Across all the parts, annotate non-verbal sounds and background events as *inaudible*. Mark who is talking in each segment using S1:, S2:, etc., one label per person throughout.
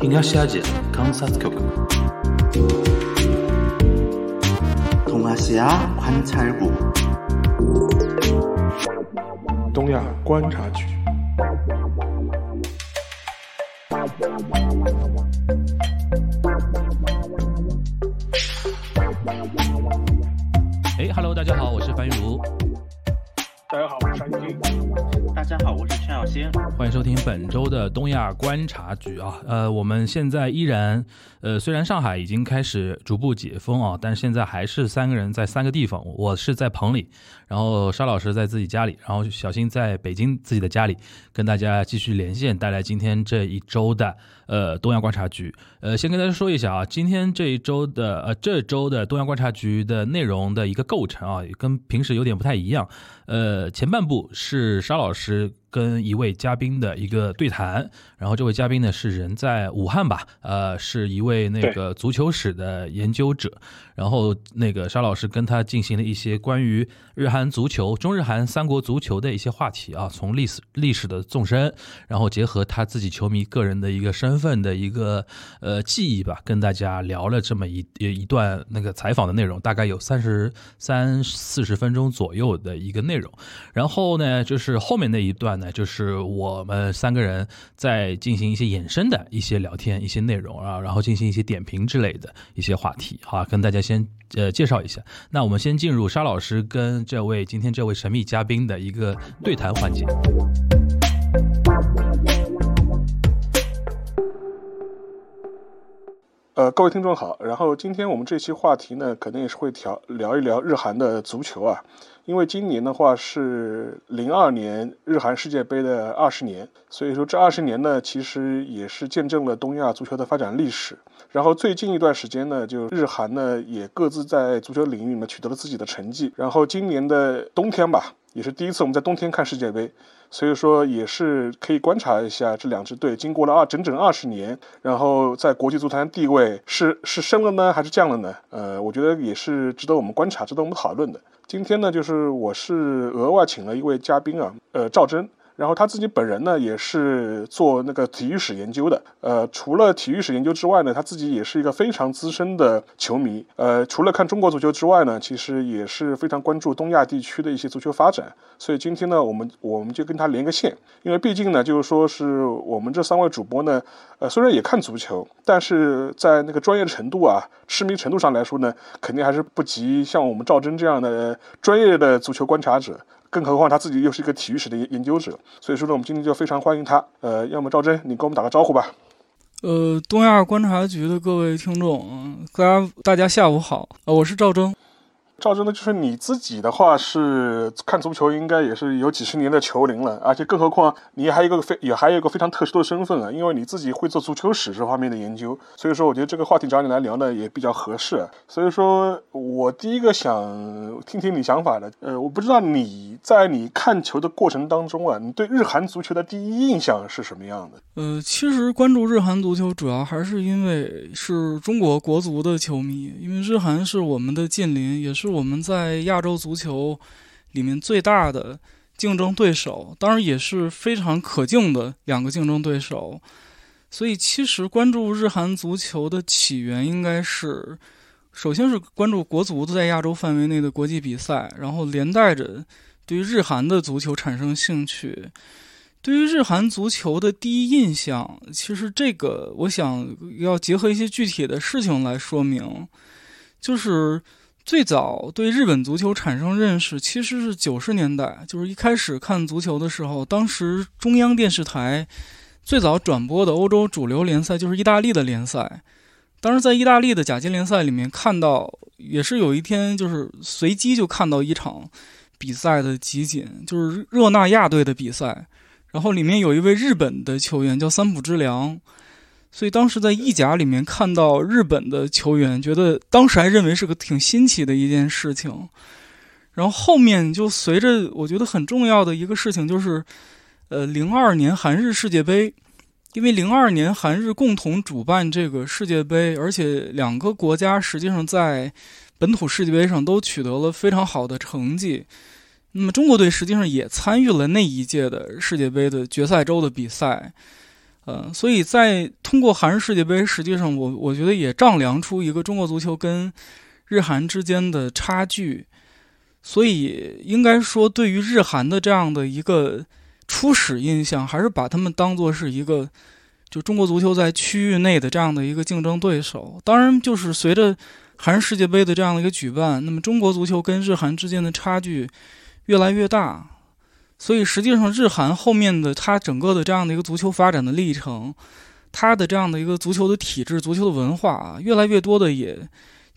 S1: 東アジア観察局
S2: 東アジア観察局
S3: 東亚观察局
S1: 的东亚观察局啊。呃，我们现在依然，呃，虽然上海已经开始逐步解封啊，但是现在还是三个人在三个地方。我是在棚里，然后沙老师在自己家里，然后小新在北京自己的家里，跟大家继续连线，带来今天这一周的呃东亚观察局。呃，先跟大家说一下啊，今天这一周的呃这周的东亚观察局的内容的一个构成啊，跟平时有点不太一样。呃，前半部是沙老师跟一位嘉宾的一个对谈，然后这位嘉宾呢是人在武汉吧，呃，是一位那个足球史的研究者，然后那个沙老师跟他进行了一些关于日韩足球、中日韩三国足球的一些话题啊，从历史历史的纵深，然后结合他自己球迷个人的一个身份的一个呃记忆吧，跟大家聊了这么一一段那个采访的内容，大概有三十三四十分钟左右的一个内容。然后呢，就是后面那一段呢，就是我们三个人在进行一些衍生的一些聊天、一些内容啊，然后进行一些点评之类的一些话题，好，跟大家先呃介绍一下。那我们先进入沙老师跟这位今天这位神秘嘉宾的一个对谈环节。
S3: 呃，各位听众好，然后今天我们这期话题呢，肯定也是会调聊一聊日韩的足球啊，因为今年的话是零二年日韩世界杯的二十年，所以说这二十年呢，其实也是见证了东亚足球的发展历史。然后最近一段时间呢，就日韩呢也各自在足球领域呢取得了自己的成绩。然后今年的冬天吧，也是第一次我们在冬天看世界杯。所以说也是可以观察一下这两支队经过了二整整二十年，然后在国际足坛地位是是升了呢还是降了呢？呃，我觉得也是值得我们观察、值得我们讨论的。今天呢，就是我是额外请了一位嘉宾啊，呃，赵真。然后他自己本人呢，也是做那个体育史研究的。呃，除了体育史研究之外呢，他自己也是一个非常资深的球迷。呃，除了看中国足球之外呢，其实也是非常关注东亚地区的一些足球发展。所以今天呢，我们我们就跟他连个线，因为毕竟呢，就是说是我们这三位主播呢，呃，虽然也看足球，但是在那个专业程度啊、痴迷程度上来说呢，肯定还是不及像我们赵真这样的专业的足球观察者。更何况他自己又是一个体育史的研研究者，所以说呢，我们今天就非常欢迎他。呃，要么赵征，你跟我们打个招呼吧。
S4: 呃，东亚观察局的各位听众，大家大家下午好，呃，我是赵征。
S3: 赵真呢，就是你自己的话是看足球，应该也是有几十年的球龄了，而且更何况你还有一个非也还有一个非常特殊的身份啊，因为你自己会做足球史这方面的研究，所以说我觉得这个话题找你来聊呢也比较合适。所以说我第一个想听听你想法的，呃，我不知道你在你看球的过程当中啊，你对日韩足球的第一印象是什么样的？
S4: 呃，其实关注日韩足球主要还是因为是中国国足的球迷，因为日韩是我们的近邻，也是。是我们在亚洲足球里面最大的竞争对手，当然也是非常可敬的两个竞争对手。所以，其实关注日韩足球的起源，应该是首先是关注国足在亚洲范围内的国际比赛，然后连带着对日韩的足球产生兴趣。对于日韩足球的第一印象，其实这个我想要结合一些具体的事情来说明，就是。最早对日本足球产生认识，其实是九十年代，就是一开始看足球的时候，当时中央电视台最早转播的欧洲主流联赛就是意大利的联赛。当时在意大利的甲级联赛里面看到，也是有一天就是随机就看到一场比赛的集锦，就是热那亚队的比赛，然后里面有一位日本的球员叫三浦知良。所以当时在意甲里面看到日本的球员，觉得当时还认为是个挺新奇的一件事情。然后后面就随着我觉得很重要的一个事情，就是呃，零二年韩日世界杯，因为零二年韩日共同主办这个世界杯，而且两个国家实际上在本土世界杯上都取得了非常好的成绩。那么中国队实际上也参与了那一届的世界杯的决赛周的比赛。呃，所以在通过韩日世界杯，实际上我我觉得也丈量出一个中国足球跟日韩之间的差距。所以应该说，对于日韩的这样的一个初始印象，还是把他们当做是一个就中国足球在区域内的这样的一个竞争对手。当然，就是随着韩日世界杯的这样的一个举办，那么中国足球跟日韩之间的差距越来越大。所以，实际上日韩后面的它整个的这样的一个足球发展的历程，它的这样的一个足球的体制、足球的文化啊，越来越多的也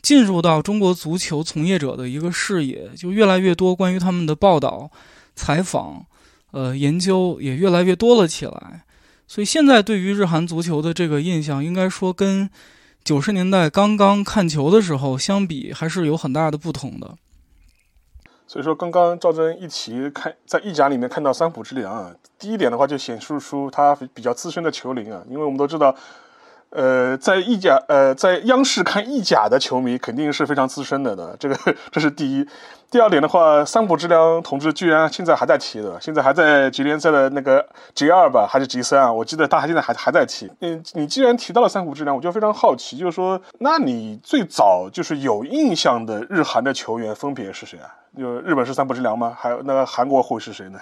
S4: 进入到中国足球从业者的一个视野，就越来越多关于他们的报道、采访、呃研究也越来越多了起来。所以，现在对于日韩足球的这个印象，应该说跟九十年代刚刚看球的时候相比，还是有很大的不同的。
S3: 所以说，刚刚赵真一提看在意甲里面看到三浦知良啊，第一点的话就显示出他比较资深的球龄啊，因为我们都知道，呃，在意甲呃在央视看意甲的球迷肯定是非常资深的的，*laughs* 这个这是第一。第二点的话，三浦知良同志居然现在还在踢的，现在还在吉联赛的那个 G 二吧，还是 G 三啊？我记得他还现在还还在踢。嗯，你既然提到了三浦知良，我就非常好奇，就是说，那你最早就是有印象的日韩的球员分别是谁啊？就日本是三浦知良吗？还有那个韩国会是谁呢？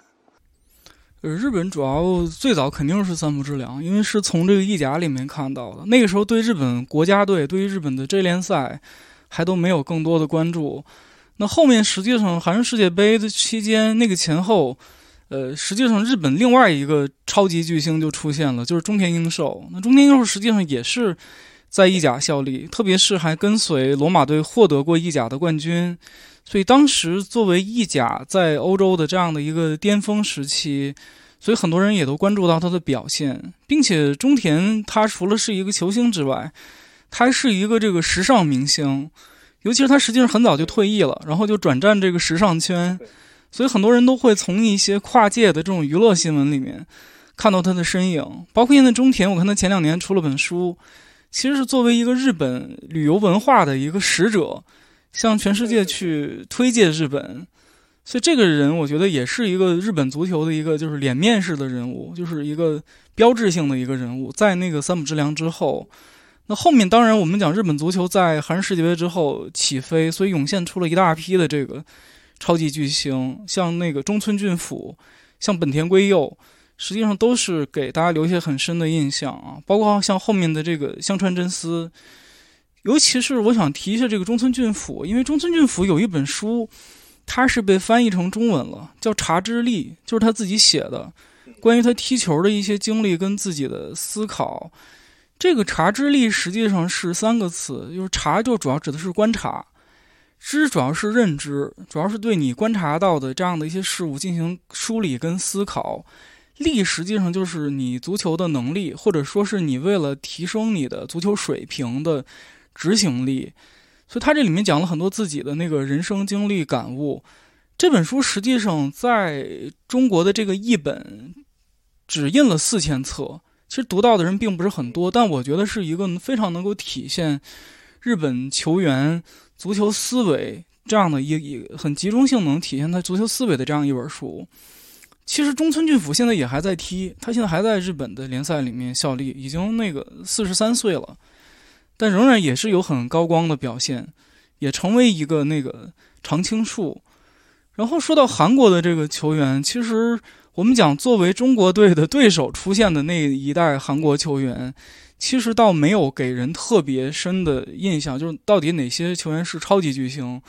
S4: 呃，日本主要最早肯定是三浦知良，因为是从这个意甲里面看到的。那个时候对日本国家队，对于日本的 J 联赛，还都没有更多的关注。那后面实际上韩日世界杯的期间，那个前后，呃，实际上日本另外一个超级巨星就出现了，就是中田英寿。那中田英寿实际上也是在意甲效力，特别是还跟随罗马队获得过意甲的冠军。所以当时作为意甲在欧洲的这样的一个巅峰时期，所以很多人也都关注到他的表现，并且中田他除了是一个球星之外，他还是一个这个时尚明星。尤其是他实际上很早就退役了，然后就转战这个时尚圈，所以很多人都会从一些跨界的这种娱乐新闻里面看到他的身影。包括现在中田，我看他前两年出了本书，其实是作为一个日本旅游文化的一个使者，向全世界去推介日本。所以这个人，我觉得也是一个日本足球的一个就是脸面式的人物，就是一个标志性的一个人物。在那个三浦知良之后。那后面当然，我们讲日本足球在韩日世界杯之后起飞，所以涌现出了一大批的这个超级巨星，像那个中村俊辅，像本田圭佑，实际上都是给大家留下很深的印象啊。包括像后面的这个香川真司，尤其是我想提一下这个中村俊辅，因为中村俊辅有一本书，他是被翻译成中文了，叫《茶之力》，就是他自己写的，关于他踢球的一些经历跟自己的思考。这个察之力实际上是三个词，就是察就主要指的是观察，知主要是认知，主要是对你观察到的这样的一些事物进行梳理跟思考。力实际上就是你足球的能力，或者说是你为了提升你的足球水平的执行力。所以他这里面讲了很多自己的那个人生经历感悟。这本书实际上在中国的这个译本只印了四千册。其实读到的人并不是很多，但我觉得是一个非常能够体现日本球员足球思维这样的一一很集中性能体现他足球思维的这样一本书。其实中村俊辅现在也还在踢，他现在还在日本的联赛里面效力，已经那个四十三岁了，但仍然也是有很高光的表现，也成为一个那个常青树。然后说到韩国的这个球员，其实。我们讲，作为中国队的对手出现的那一代韩国球员，其实倒没有给人特别深的印象，就是到底哪些球员是超级巨星。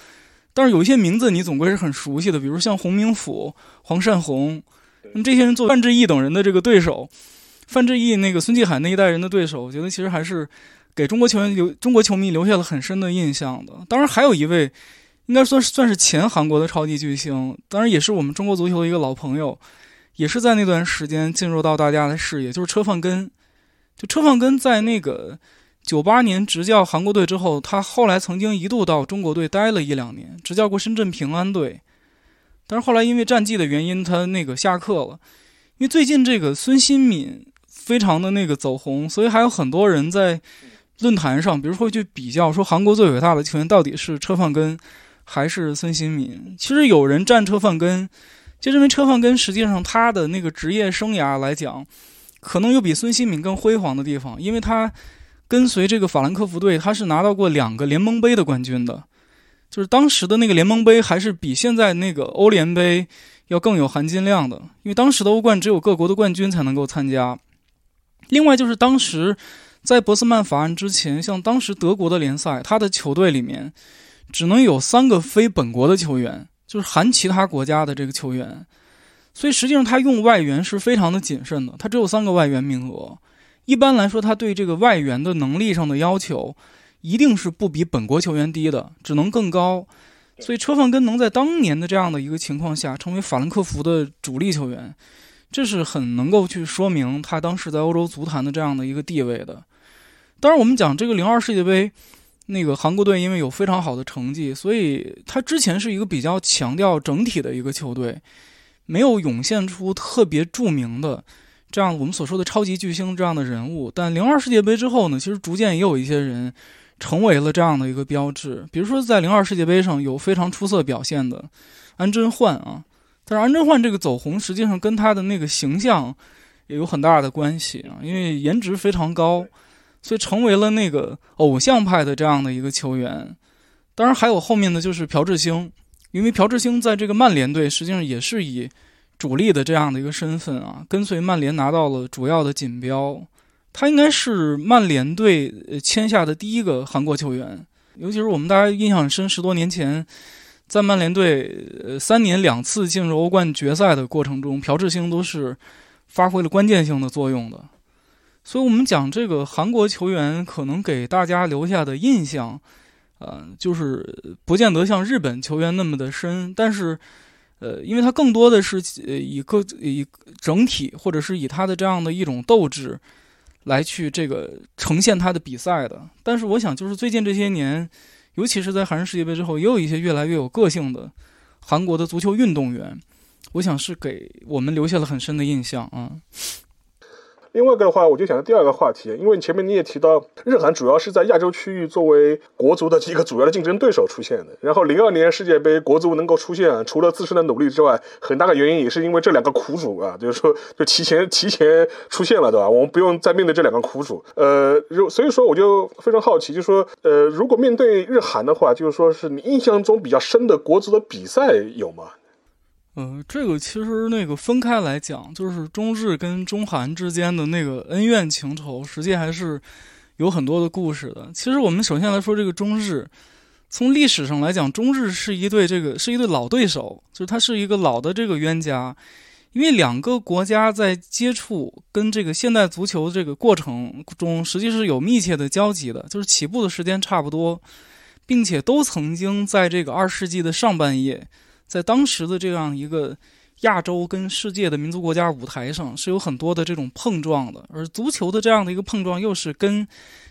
S4: 但是有一些名字你总归是很熟悉的，比如像洪明甫、黄善洪，那么这些人做范志毅等人的这个对手，范志毅那个孙继海那一代人的对手，我觉得其实还是给中国球员留中国球迷留下了很深的印象的。当然，还有一位应该算是算是前韩国的超级巨星，当然也是我们中国足球的一个老朋友。也是在那段时间进入到大家的视野，就是车范根。就车范根在那个九八年执教韩国队之后，他后来曾经一度到中国队待了一两年，执教过深圳平安队。但是后来因为战绩的原因，他那个下课了。因为最近这个孙兴敏非常的那个走红，所以还有很多人在论坛上，比如说去比较说韩国最伟大的球员到底是车范根还是孙兴敏。其实有人站车范根。就认为车范根实际上他的那个职业生涯来讲，可能有比孙兴敏更辉煌的地方，因为他跟随这个法兰克福队，他是拿到过两个联盟杯的冠军的。就是当时的那个联盟杯还是比现在那个欧联杯要更有含金量的，因为当时的欧冠只有各国的冠军才能够参加。另外就是当时在博斯曼法案之前，像当时德国的联赛，他的球队里面只能有三个非本国的球员，就是含其他国家的这个球员。所以实际上他用外援是非常的谨慎的，他只有三个外援名额。一般来说，他对这个外援的能力上的要求。一定是不比本国球员低的，只能更高。所以车范根能在当年的这样的一个情况下成为法兰克福的主力球员，这是很能够去说明他当时在欧洲足坛的这样的一个地位的。当然，我们讲这个零二世界杯，那个韩国队因为有非常好的成绩，所以他之前是一个比较强调整体的一个球队，没有涌现出特别著名的这样我们所说的超级巨星这样的人物。但零二世界杯之后呢，其实逐渐也有一些人。成为了这样的一个标志，比如说在零二世界杯上有非常出色表现的安贞焕啊，但是安贞焕这个走红实际上跟他的那个形象也有很大的关系啊，因为颜值非常高，所以成为了那个偶像派的这样的一个球员。当然还有后面的就是朴智星，因为朴智星在这个曼联队实际上也是以主力的这样的一个身份啊，跟随曼联拿到了主要的锦标。他应该是曼联队签下的第一个韩国球员，尤其是我们大家印象深，十多年前在曼联队呃三年两次进入欧冠决赛的过程中，朴智星都是发挥了关键性的作用的。所以，我们讲这个韩国球员可能给大家留下的印象，呃，就是不见得像日本球员那么的深，但是，呃，因为他更多的是以个以整体，或者是以他的这样的一种斗志。来去这个呈现他的比赛的，但是我想，就是最近这些年，尤其是在韩日世界杯之后，也有一些越来越有个性的韩国的足球运动员，我想是给我们留下了很深的印象啊。
S3: 另外一个的话，我就想到第二个话题，因为前面你也提到，日韩主要是在亚洲区域作为国足的一个主要的竞争对手出现的。然后零二年世界杯国足能够出现，除了自身的努力之外，很大的原因也是因为这两个苦主啊，就是说就提前提前出现了，对吧？我们不用再面对这两个苦主。呃，如所以说我就非常好奇，就说，呃，如果面对日韩的话，就是说是你印象中比较深的国足的比赛有吗？
S4: 嗯，这个其实那个分开来讲，就是中日跟中韩之间的那个恩怨情仇，实际还是有很多的故事的。其实我们首先来说这个中日，从历史上来讲，中日是一对这个是一对老对手，就是它是一个老的这个冤家，因为两个国家在接触跟这个现代足球这个过程中，实际是有密切的交集的，就是起步的时间差不多，并且都曾经在这个二世纪的上半叶。在当时的这样一个亚洲跟世界的民族国家舞台上，是有很多的这种碰撞的，而足球的这样的一个碰撞，又是跟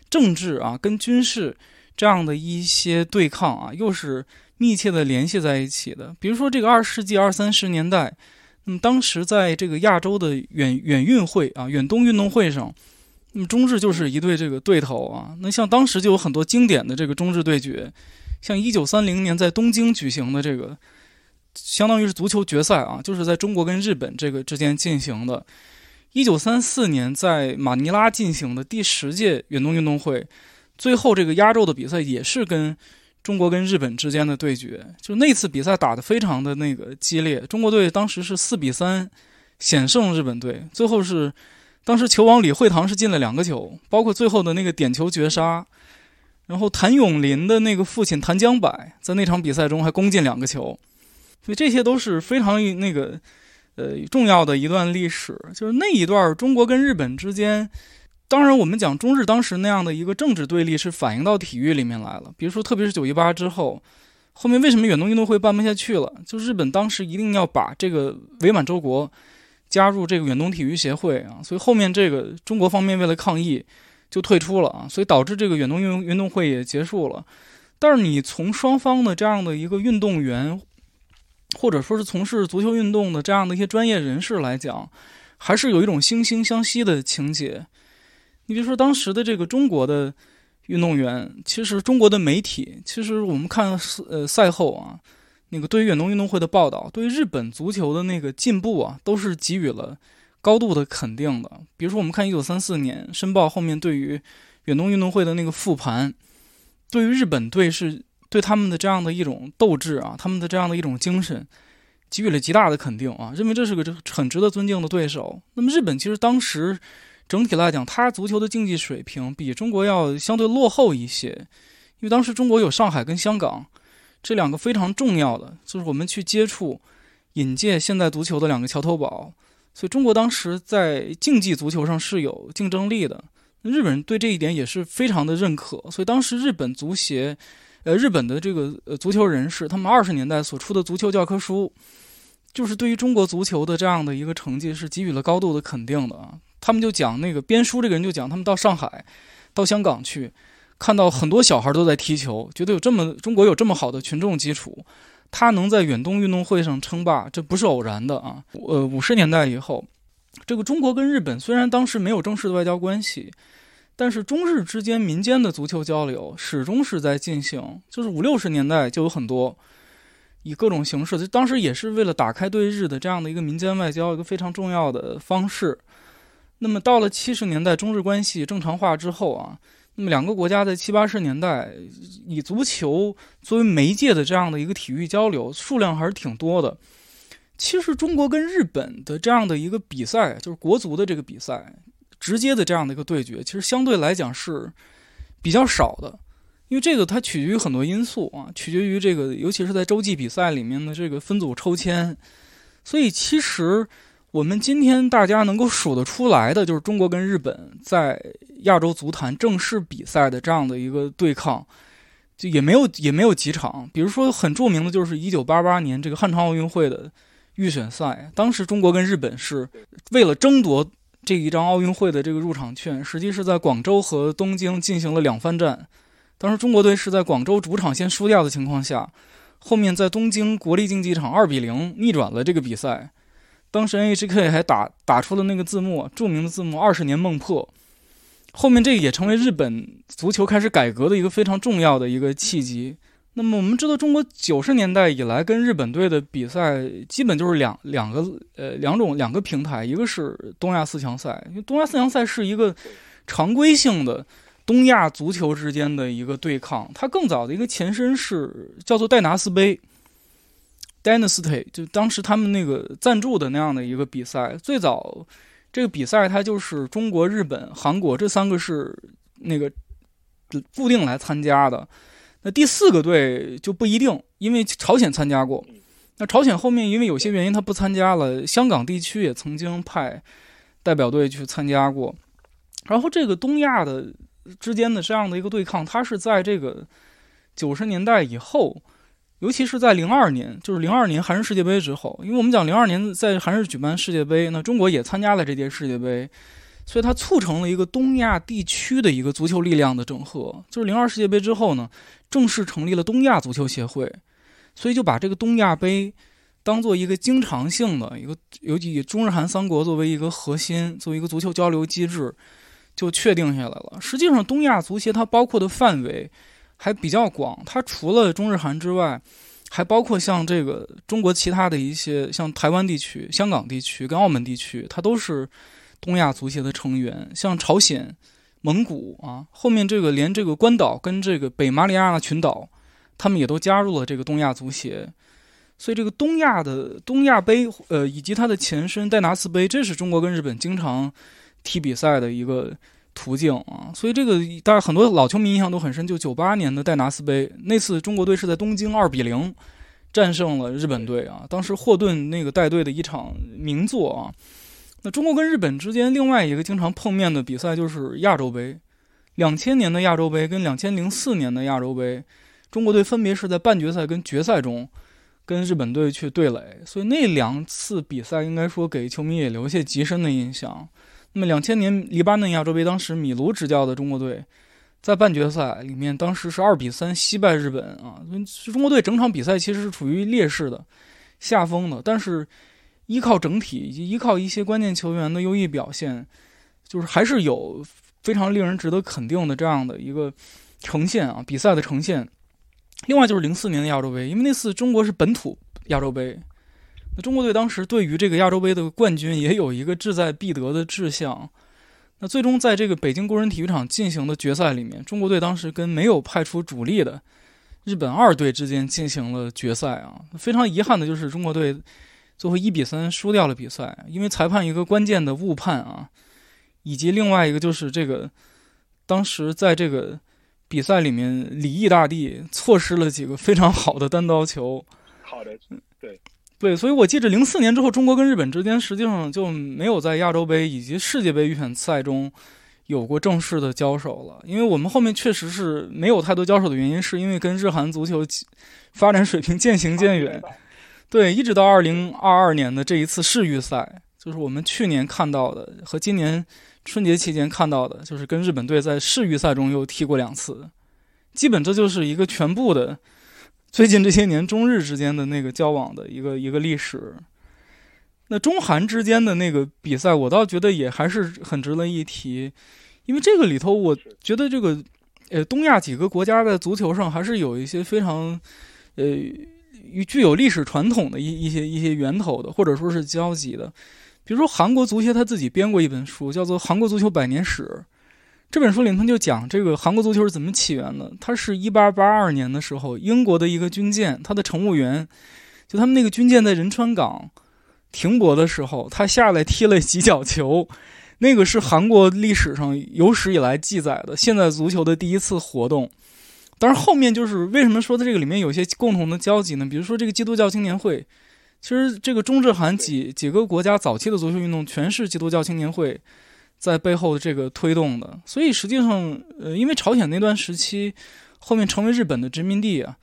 S4: 政治啊、跟军事这样的一些对抗啊，又是密切的联系在一起的。比如说这个二世纪二三十年代，那么当时在这个亚洲的远远运会啊、远东运动会上，那么中日就是一对这个对头啊。那像当时就有很多经典的这个中日对决，像一九三零年在东京举行的这个。相当于是足球决赛啊，就是在中国跟日本这个之间进行的。一九三四年在马尼拉进行的第十届远东运动会，最后这个压轴的比赛也是跟中国跟日本之间的对决。就那次比赛打得非常的那个激烈，中国队当时是四比三险胜日本队，最后是当时球王李惠堂是进了两个球，包括最后的那个点球绝杀。然后谭咏麟的那个父亲谭江柏在那场比赛中还攻进两个球。所以这些都是非常那个，呃，重要的一段历史。就是那一段中国跟日本之间，当然我们讲中日当时那样的一个政治对立是反映到体育里面来了。比如说，特别是九一八之后，后面为什么远东运动会办不下去了？就日本当时一定要把这个伪满洲国加入这个远东体育协会啊，所以后面这个中国方面为了抗议就退出了啊，所以导致这个远东运运动会也结束了。但是你从双方的这样的一个运动员。或者说是从事足球运动的这样的一些专业人士来讲，还是有一种惺惺相惜的情节。你比如说当时的这个中国的运动员，其实中国的媒体，其实我们看呃赛后啊，那个对于远东运动会的报道，对于日本足球的那个进步啊，都是给予了高度的肯定的。比如说，我们看一九三四年《申报》后面对于远东运动会的那个复盘，对于日本队是对他们的这样的一种斗志啊，他们的这样的一种精神，给予了极大的肯定啊，认为这是个很值得尊敬的对手。那么日本其实当时整体来讲，他足球的竞技水平比中国要相对落后一些，因为当时中国有上海跟香港这两个非常重要的，就是我们去接触、引介现代足球的两个桥头堡，所以中国当时在竞技足球上是有竞争力的。日本人对这一点也是非常的认可，所以当时日本足协，呃，日本的这个呃足球人士，他们二十年代所出的足球教科书，就是对于中国足球的这样的一个成绩是给予了高度的肯定的啊。他们就讲那个编书这个人就讲，他们到上海、到香港去，看到很多小孩都在踢球，觉得有这么中国有这么好的群众基础，他能在远东运动会上称霸，这不是偶然的啊。呃，五十年代以后。这个中国跟日本虽然当时没有正式的外交关系，但是中日之间民间的足球交流始终是在进行。就是五六十年代就有很多以各种形式，就当时也是为了打开对日的这样的一个民间外交一个非常重要的方式。那么到了七十年代中日关系正常化之后啊，那么两个国家在七八十年代以足球作为媒介的这样的一个体育交流数量还是挺多的。其实中国跟日本的这样的一个比赛，就是国足的这个比赛，直接的这样的一个对决，其实相对来讲是比较少的，因为这个它取决于很多因素啊，取决于这个，尤其是在洲际比赛里面的这个分组抽签。所以其实我们今天大家能够数得出来的，就是中国跟日本在亚洲足坛正式比赛的这样的一个对抗，就也没有也没有几场。比如说很著名的就是一九八八年这个汉城奥运会的。预选赛，当时中国跟日本是为了争夺这一张奥运会的这个入场券，实际是在广州和东京进行了两番战。当时中国队是在广州主场先输掉的情况下，后面在东京国立竞技场二比零逆转了这个比赛。当时 NHK 还打打出了那个字幕，著名的字幕“二十年梦破”。后面这个也成为日本足球开始改革的一个非常重要的一个契机。那么我们知道，中国九十年代以来跟日本队的比赛，基本就是两两个呃两种两个平台，一个是东亚四强赛，因为东亚四强赛是一个常规性的东亚足球之间的一个对抗。它更早的一个前身是叫做戴拿斯杯 （Dynasty），就当时他们那个赞助的那样的一个比赛。最早这个比赛它就是中国、日本、韩国这三个是那个固定来参加的。那第四个队就不一定，因为朝鲜参加过。那朝鲜后面因为有些原因他不参加了。香港地区也曾经派代表队去参加过。然后这个东亚的之间的这样的一个对抗，它是在这个九十年代以后，尤其是在零二年，就是零二年韩日世界杯之后，因为我们讲零二年在韩日举办世界杯，那中国也参加了这届世界杯。所以它促成了一个东亚地区的一个足球力量的整合。就是零二世界杯之后呢，正式成立了东亚足球协会，所以就把这个东亚杯当做一个经常性的一个，尤其以中日韩三国作为一个核心，作为一个足球交流机制，就确定下来了。实际上，东亚足协它包括的范围还比较广，它除了中日韩之外，还包括像这个中国其他的一些，像台湾地区、香港地区跟澳门地区，它都是。东亚足协的成员，像朝鲜、蒙古啊，后面这个连这个关岛跟这个北马里亚纳群岛，他们也都加入了这个东亚足协。所以这个东亚的东亚杯，呃，以及它的前身戴拿斯杯，这是中国跟日本经常踢比赛的一个途径啊。所以这个大家很多老球迷印象都很深，就九八年的戴拿斯杯那次，中国队是在东京二比零战胜了日本队啊。当时霍顿那个带队的一场名作啊。那中国跟日本之间另外一个经常碰面的比赛就是亚洲杯，两千年的亚洲杯跟两千零四年的亚洲杯，中国队分别是在半决赛跟决赛中跟日本队去对垒，所以那两次比赛应该说给球迷也留下极深的印象。那么两千年黎巴嫩亚洲杯，当时米卢执教的中国队在半决赛里面，当时是二比三惜败日本啊，中国队整场比赛其实是处于劣势的下风的，但是。依靠整体以及依靠一些关键球员的优异表现，就是还是有非常令人值得肯定的这样的一个呈现啊，比赛的呈现。另外就是零四年的亚洲杯，因为那次中国是本土亚洲杯，那中国队当时对于这个亚洲杯的冠军也有一个志在必得的志向。那最终在这个北京工人体育场进行的决赛里面，中国队当时跟没有派出主力的日本二队之间进行了决赛啊。非常遗憾的就是中国队最后一比三输掉了比赛，因为裁判一个关键的误判啊，以及另外一个就是这个当时在这个比赛里面李毅大帝错失了几个非常好的单刀球。
S3: 好的，对。
S4: 对，所以我记着零四年之后，中国跟日本之间实际上就没有在亚洲杯以及世界杯预选赛中有过正式的交手了。因为我们后面确实是没有太多交手的原因，是因为跟日韩足球发展水平渐行渐远。对，一直到二零二二年的这一次世预赛，就是我们去年看到的和今年春节期间看到的，就是跟日本队在世预赛中又踢过两次，基本这就是一个全部的。最近这些年，中日之间的那个交往的一个一个历史，那中韩之间的那个比赛，我倒觉得也还是很值得一提，因为这个里头，我觉得这个呃东亚几个国家在足球上还是有一些非常呃与具有历史传统的一一些一些源头的，或者说是交集的，比如说韩国足协他自己编过一本书，叫做《韩国足球百年史》。这本书里，他就讲这个韩国足球是怎么起源的。它是一八八二年的时候，英国的一个军舰，它的乘务员，就他们那个军舰在仁川港停泊的时候，他下来踢了几脚球，那个是韩国历史上有史以来记载的现代足球的第一次活动。但是后面就是为什么说的这个里面有些共同的交集呢？比如说这个基督教青年会，其实这个中日韩几几个国家早期的足球运动全是基督教青年会。在背后的这个推动的，所以实际上，呃，因为朝鲜那段时期后面成为日本的殖民地啊，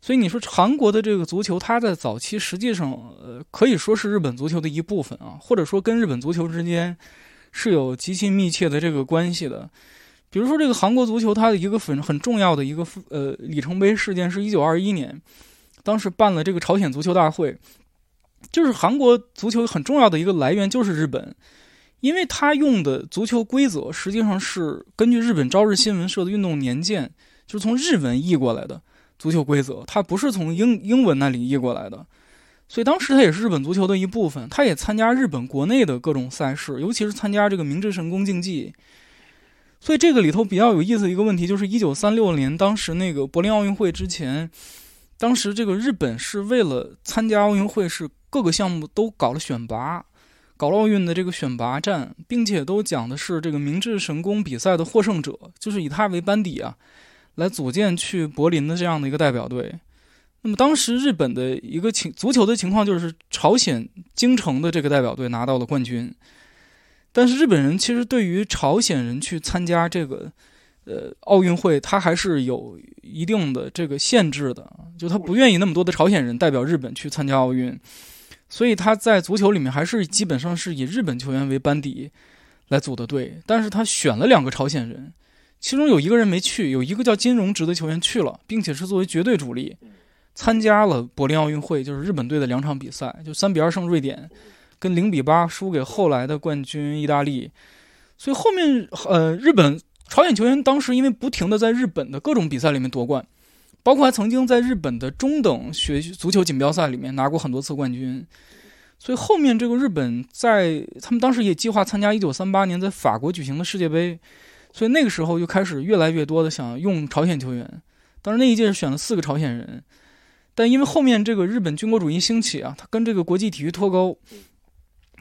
S4: 所以你说韩国的这个足球，它在早期实际上，呃，可以说是日本足球的一部分啊，或者说跟日本足球之间是有极其密切的这个关系的。比如说这个韩国足球，它的一个很很重要的一个呃里程碑事件是一九二一年，当时办了这个朝鲜足球大会，就是韩国足球很重要的一个来源就是日本。因为他用的足球规则实际上是根据日本朝日新闻社的运动年鉴，就是从日文译过来的足球规则，它不是从英英文那里译过来的，所以当时它也是日本足球的一部分。他也参加日本国内的各种赛事，尤其是参加这个明治神宫竞技。所以这个里头比较有意思的一个问题就是，一九三六年当时那个柏林奥运会之前，当时这个日本是为了参加奥运会，是各个项目都搞了选拔。搞奥运的这个选拔战，并且都讲的是这个明治神宫比赛的获胜者，就是以他为班底啊，来组建去柏林的这样的一个代表队。那么当时日本的一个情足球的情况就是朝鲜京城的这个代表队拿到了冠军，但是日本人其实对于朝鲜人去参加这个呃奥运会，他还是有一定的这个限制的，就他不愿意那么多的朝鲜人代表日本去参加奥运。所以他在足球里面还是基本上是以日本球员为班底来组的队，但是他选了两个朝鲜人，其中有一个人没去，有一个叫金荣植的球员去了，并且是作为绝对主力参加了柏林奥运会，就是日本队的两场比赛，就三比二胜瑞典，跟零比八输给后来的冠军意大利。所以后面呃，日本朝鲜球员当时因为不停的在日本的各种比赛里面夺冠。包括还曾经在日本的中等学足球锦标赛里面拿过很多次冠军，所以后面这个日本在他们当时也计划参加1938年在法国举行的世界杯，所以那个时候就开始越来越多的想用朝鲜球员。当时那一届是选了四个朝鲜人，但因为后面这个日本军国主义兴起啊，他跟这个国际体育脱钩，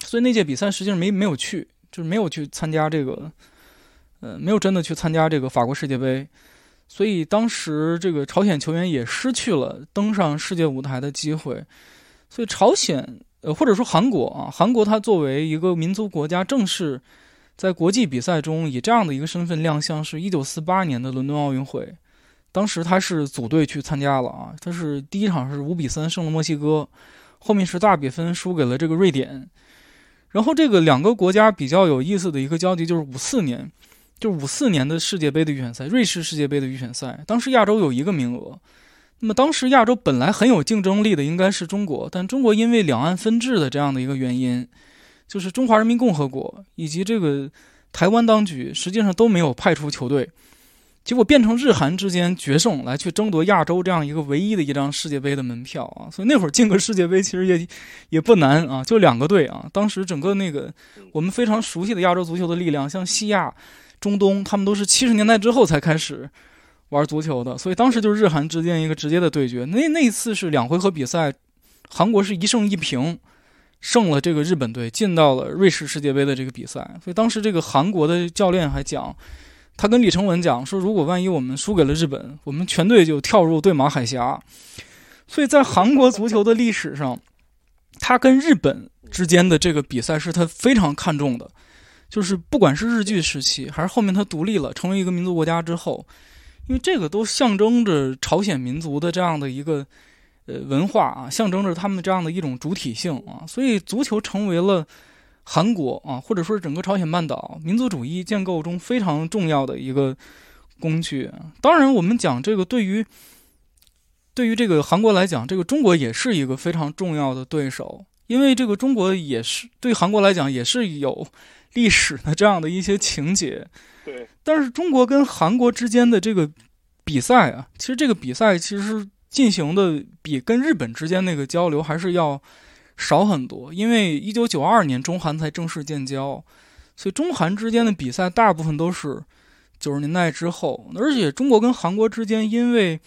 S4: 所以那届比赛实际上没没有去，就是没有去参加这个，呃，没有真的去参加这个法国世界杯。所以当时这个朝鲜球员也失去了登上世界舞台的机会，所以朝鲜呃或者说韩国啊，韩国它作为一个民族国家，正式在国际比赛中以这样的一个身份亮相，是一九四八年的伦敦奥运会，当时他是组队去参加了啊，他是第一场是五比三胜了墨西哥，后面是大比分输给了这个瑞典，然后这个两个国家比较有意思的一个交集就是五四年。就五四年的世界杯的预选赛，瑞士世界杯的预选赛，当时亚洲有一个名额。那么当时亚洲本来很有竞争力的应该是中国，但中国因为两岸分治的这样的一个原因，就是中华人民共和国以及这个台湾当局实际上都没有派出球队结果变成日韩之间决胜来去争夺亚洲这样一个唯一的一张世界杯的门票啊，所以那会儿进个世界杯其实也也不难啊，就两个队啊。当时整个那个我们非常熟悉的亚洲足球的力量，像西亚、中东，他们都是七十年代之后才开始玩足球的，所以当时就是日韩之间一个直接的对决。那那一次是两回合比赛，韩国是一胜一平，胜了这个日本队，进到了瑞士世界杯的这个比赛。所以当时这个韩国的教练还讲。他跟李承文讲说：“如果万一我们输给了日本，我们全队就跳入对马海峡。”所以在韩国足球的历史上，他跟日本之间的这个比赛是他非常看重的。就是不管是日据时期，还是后面他独立了，成为一个民族国家之后，因为这个都象征着朝鲜民族的这样的一个呃文化啊，象征着他们这样的一种主体性啊，所以足球成为了。韩国啊，或者说是整个朝鲜半岛民族主义建构中非常重要的一个工具。当然，我们讲这个对于对于这个韩国来讲，这个中国也是一个非常重要的对手，因为这个中国也是对韩国来讲也是有历史的这样的一些情节。
S3: 对。
S4: 但是中国跟韩国之间的这个比赛啊，其实这个比赛其实进行的比跟日本之间那个交流还是要。少很多，因为一九九二年中韩才正式建交，所以中韩之间的比赛大部分都是九十年代之后。而且中国跟韩国之间因为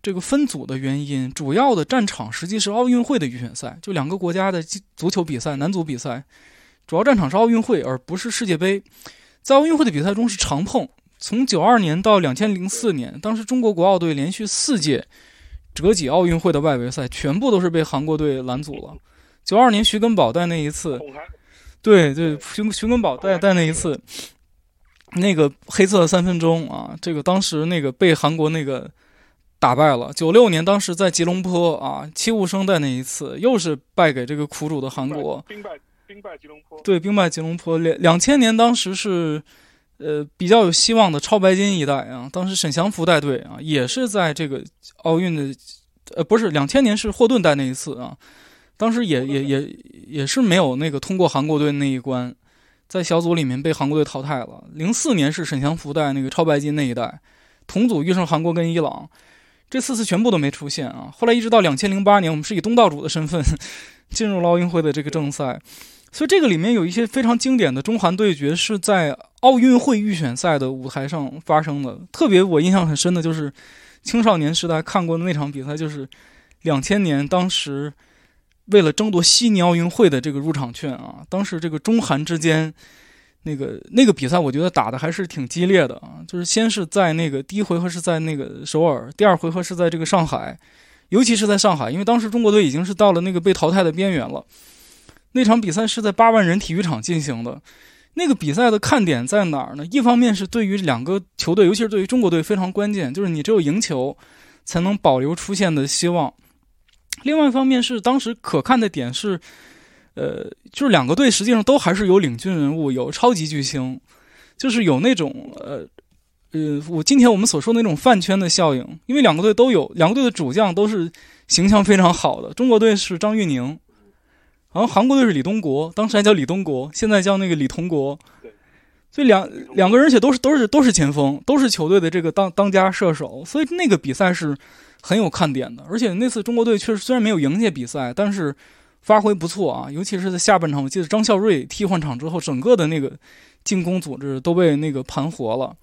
S4: 这个分组的原因，主要的战场实际是奥运会的预选赛，就两个国家的足球比赛，男足比赛，主要战场是奥运会，而不是世界杯。在奥运会的比赛中是常碰，从九二年到两千零四年，当时中国国奥队连续四届折戟奥运会的外围赛，全部都是被韩国队拦阻了。九二年徐根宝带那一次，对对，徐徐根宝带带那一次，那个黑色三分钟啊，这个当时那个被韩国那个打败了。九六年当时在吉隆坡啊，戚务生带那一次又是败给这个苦主的韩国，
S3: 兵败兵败吉隆坡，
S4: 对，兵败吉隆坡。两两千年当时是呃比较有希望的超白金一代啊，当时沈祥福带队啊，也是在这个奥运的呃不是两千年是霍顿带那一次啊。当时也也也也是没有那个通过韩国队那一关，在小组里面被韩国队淘汰了。零四年是沈祥福带那个超白金那一代，同组遇上韩国跟伊朗，这四次全部都没出现啊。后来一直到两千零八年，我们是以东道主的身份 *laughs* 进入了奥运会的这个正赛，所以这个里面有一些非常经典的中韩对决是在奥运会预选赛的舞台上发生的。特别我印象很深的就是青少年时代看过的那场比赛，就是两千年当时。为了争夺悉尼奥运会的这个入场券啊，当时这个中韩之间，那个那个比赛，我觉得打的还是挺激烈的啊。就是先是在那个第一回合是在那个首尔，第二回合是在这个上海，尤其是在上海，因为当时中国队已经是到了那个被淘汰的边缘了。那场比赛是在八万人体育场进行的，那个比赛的看点在哪儿呢？一方面是对于两个球队，尤其是对于中国队非常关键，就是你只有赢球，才能保留出线的希望。另外一方面是当时可看的点是，呃，就是两个队实际上都还是有领军人物，有超级巨星，就是有那种呃呃，我今天我们所说的那种饭圈的效应，因为两个队都有，两个队的主将都是形象非常好的。中国队是张玉宁，然后韩国队是李东国，当时还叫李东国，现在叫那个李同国。所以两两个人而且都是都是都是前锋，都是球队的这个当当家射手，所以那个比赛是。很有看点的，而且那次中国队确实虽然没有赢下比赛，但是发挥不错啊。尤其是在下半场，我记得张孝瑞替换场之后，整个的那个进攻组织都被那个盘活了。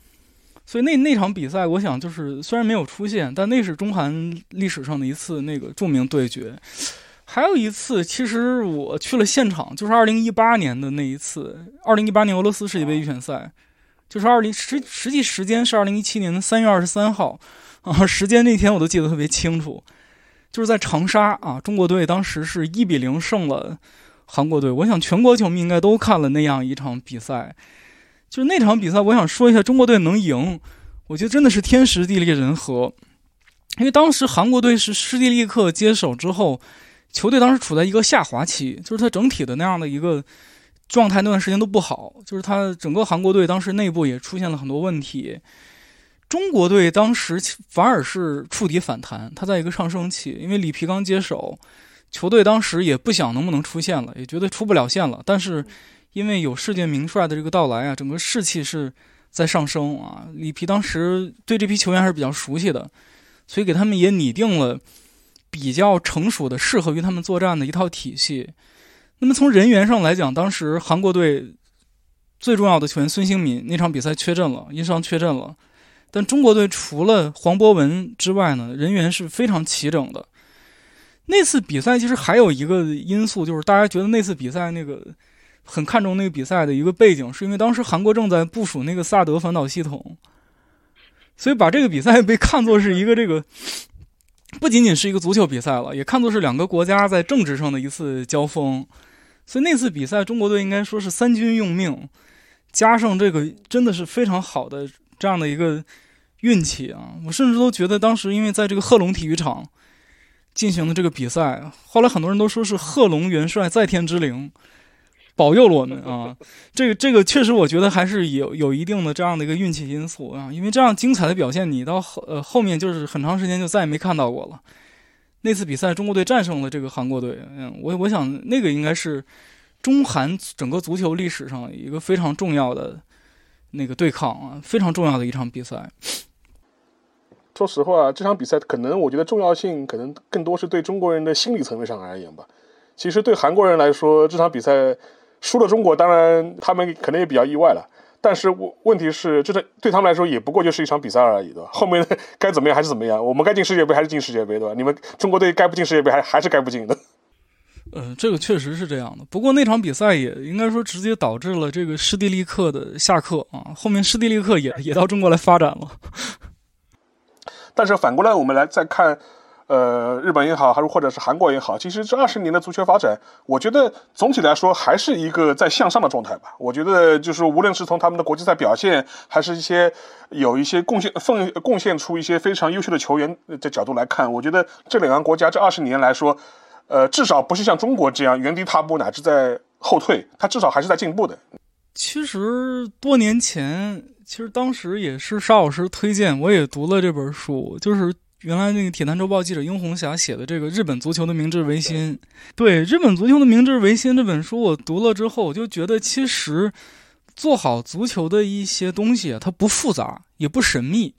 S4: 所以那那场比赛，我想就是虽然没有出现，但那是中韩历史上的一次那个著名对决。还有一次，其实我去了现场，就是二零一八年的那一次，二零一八年俄罗斯世界杯预选赛，就是二零实实际时间是二零一七年的三月二十三号。啊，时间那天我都记得特别清楚，就是在长沙啊，中国队当时是一比零胜了韩国队。我想全国球迷应该都看了那样一场比赛，就是那场比赛，我想说一下中国队能赢，我觉得真的是天时地利人和，因为当时韩国队是施蒂利克接手之后，球队当时处在一个下滑期，就是他整体的那样的一个状态，那段时间都不好，就是他整个韩国队当时内部也出现了很多问题。中国队当时反而是触底反弹，他在一个上升期，因为里皮刚接手，球队当时也不想能不能出线了，也觉得出不了线了。但是因为有世界名帅的这个到来啊，整个士气是在上升啊。里皮当时对这批球员还是比较熟悉的，所以给他们也拟定了比较成熟的、适合于他们作战的一套体系。那么从人员上来讲，当时韩国队最重要的球员孙兴敏那场比赛缺阵了，因伤缺阵了。但中国队除了黄博文之外呢，人员是非常齐整的。那次比赛其实还有一个因素，就是大家觉得那次比赛那个很看重那个比赛的一个背景，是因为当时韩国正在部署那个萨德反导系统，所以把这个比赛被看作是一个这个不仅仅是一个足球比赛了，也看作是两个国家在政治上的一次交锋。所以那次比赛，中国队应该说是三军用命，加上这个真的是非常好的这样的一个运气啊！我甚至都觉得当时因为在这个贺龙体育场。进行的这个比赛，后来很多人都说是贺龙元帅在天之灵保佑了我们啊！这 *laughs* 个这个确实，我觉得还是有有一定的这样的一个运气因素啊，因为这样精彩的表现，你到后呃后面就是很长时间就再也没看到过了。那次比赛，中国队战胜了这个韩国队，嗯，我我想那个应该是中韩整个足球历史上一个非常重要的那个对抗啊，非常重要的一场比赛。
S3: 说实话，这场比赛可能我觉得重要性可能更多是对中国人的心理层面上而言吧。其实对韩国人来说，这场比赛输了中国，当然他们可能也比较意外了。但是问问题是，这对他们来说也不过就是一场比赛而已，对吧？后面 *laughs* 该怎么样还是怎么样，我们该进世界杯还是进世界杯，对吧？你们中国队该不进世界杯还还是该不进的。
S4: 呃，这个确实是这样的。不过那场比赛也应该说直接导致了这个施蒂利克的下课啊。后面施蒂利克也也到中国来发展了。
S3: 但是反过来，我们来再看，呃，日本也好，还是或者是韩国也好，其实这二十年的足球发展，我觉得总体来说还是一个在向上的状态吧。我觉得就是无论是从他们的国际赛表现，还是一些有一些贡献奉贡献出一些非常优秀的球员的角度来看，我觉得这两个国家这二十年来说，呃，至少不是像中国这样原地踏步乃至在后退，它至少还是在进步的。
S4: 其实多年前。其实当时也是沙老师推荐，我也读了这本书，就是原来那个《铁坛周报》记者英红霞写的这个《日本足球的明治维新》。对《日本足球的明治维新》这本书，我读了之后，我就觉得其实做好足球的一些东西，它不复杂，也不神秘，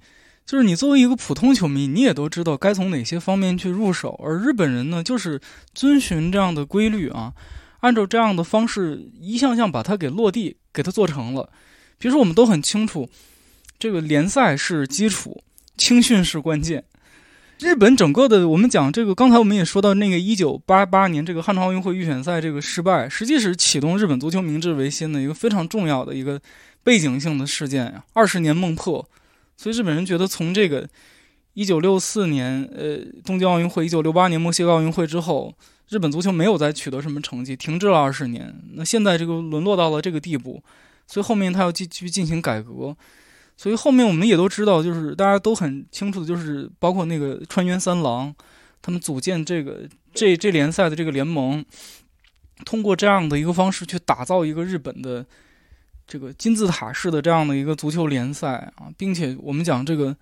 S4: 就是你作为一个普通球迷，你也都知道该从哪些方面去入手。而日本人呢，就是遵循这样的规律啊，按照这样的方式一项项把它给落地，给它做成了。比如说，我们都很清楚，这个联赛是基础，青训是关键。日本整个的，我们讲这个，刚才我们也说到那个一九八八年这个汉城奥运会预选赛这个失败，实际是启动日本足球明治维新的一个非常重要的一个背景性的事件呀。二十年梦破，所以日本人觉得从这个一九六四年呃东京奥运会、一九六八年墨西哥奥运会之后，日本足球没有再取得什么成绩，停滞了二十年。那现在这个沦落到了这个地步。所以后面他要继续进行改革，所以后面我们也都知道，就是大家都很清楚的，就是包括那个川原三郎，他们组建这个这这联赛的这个联盟，通过这样的一个方式去打造一个日本的这个金字塔式的这样的一个足球联赛啊，并且我们讲这个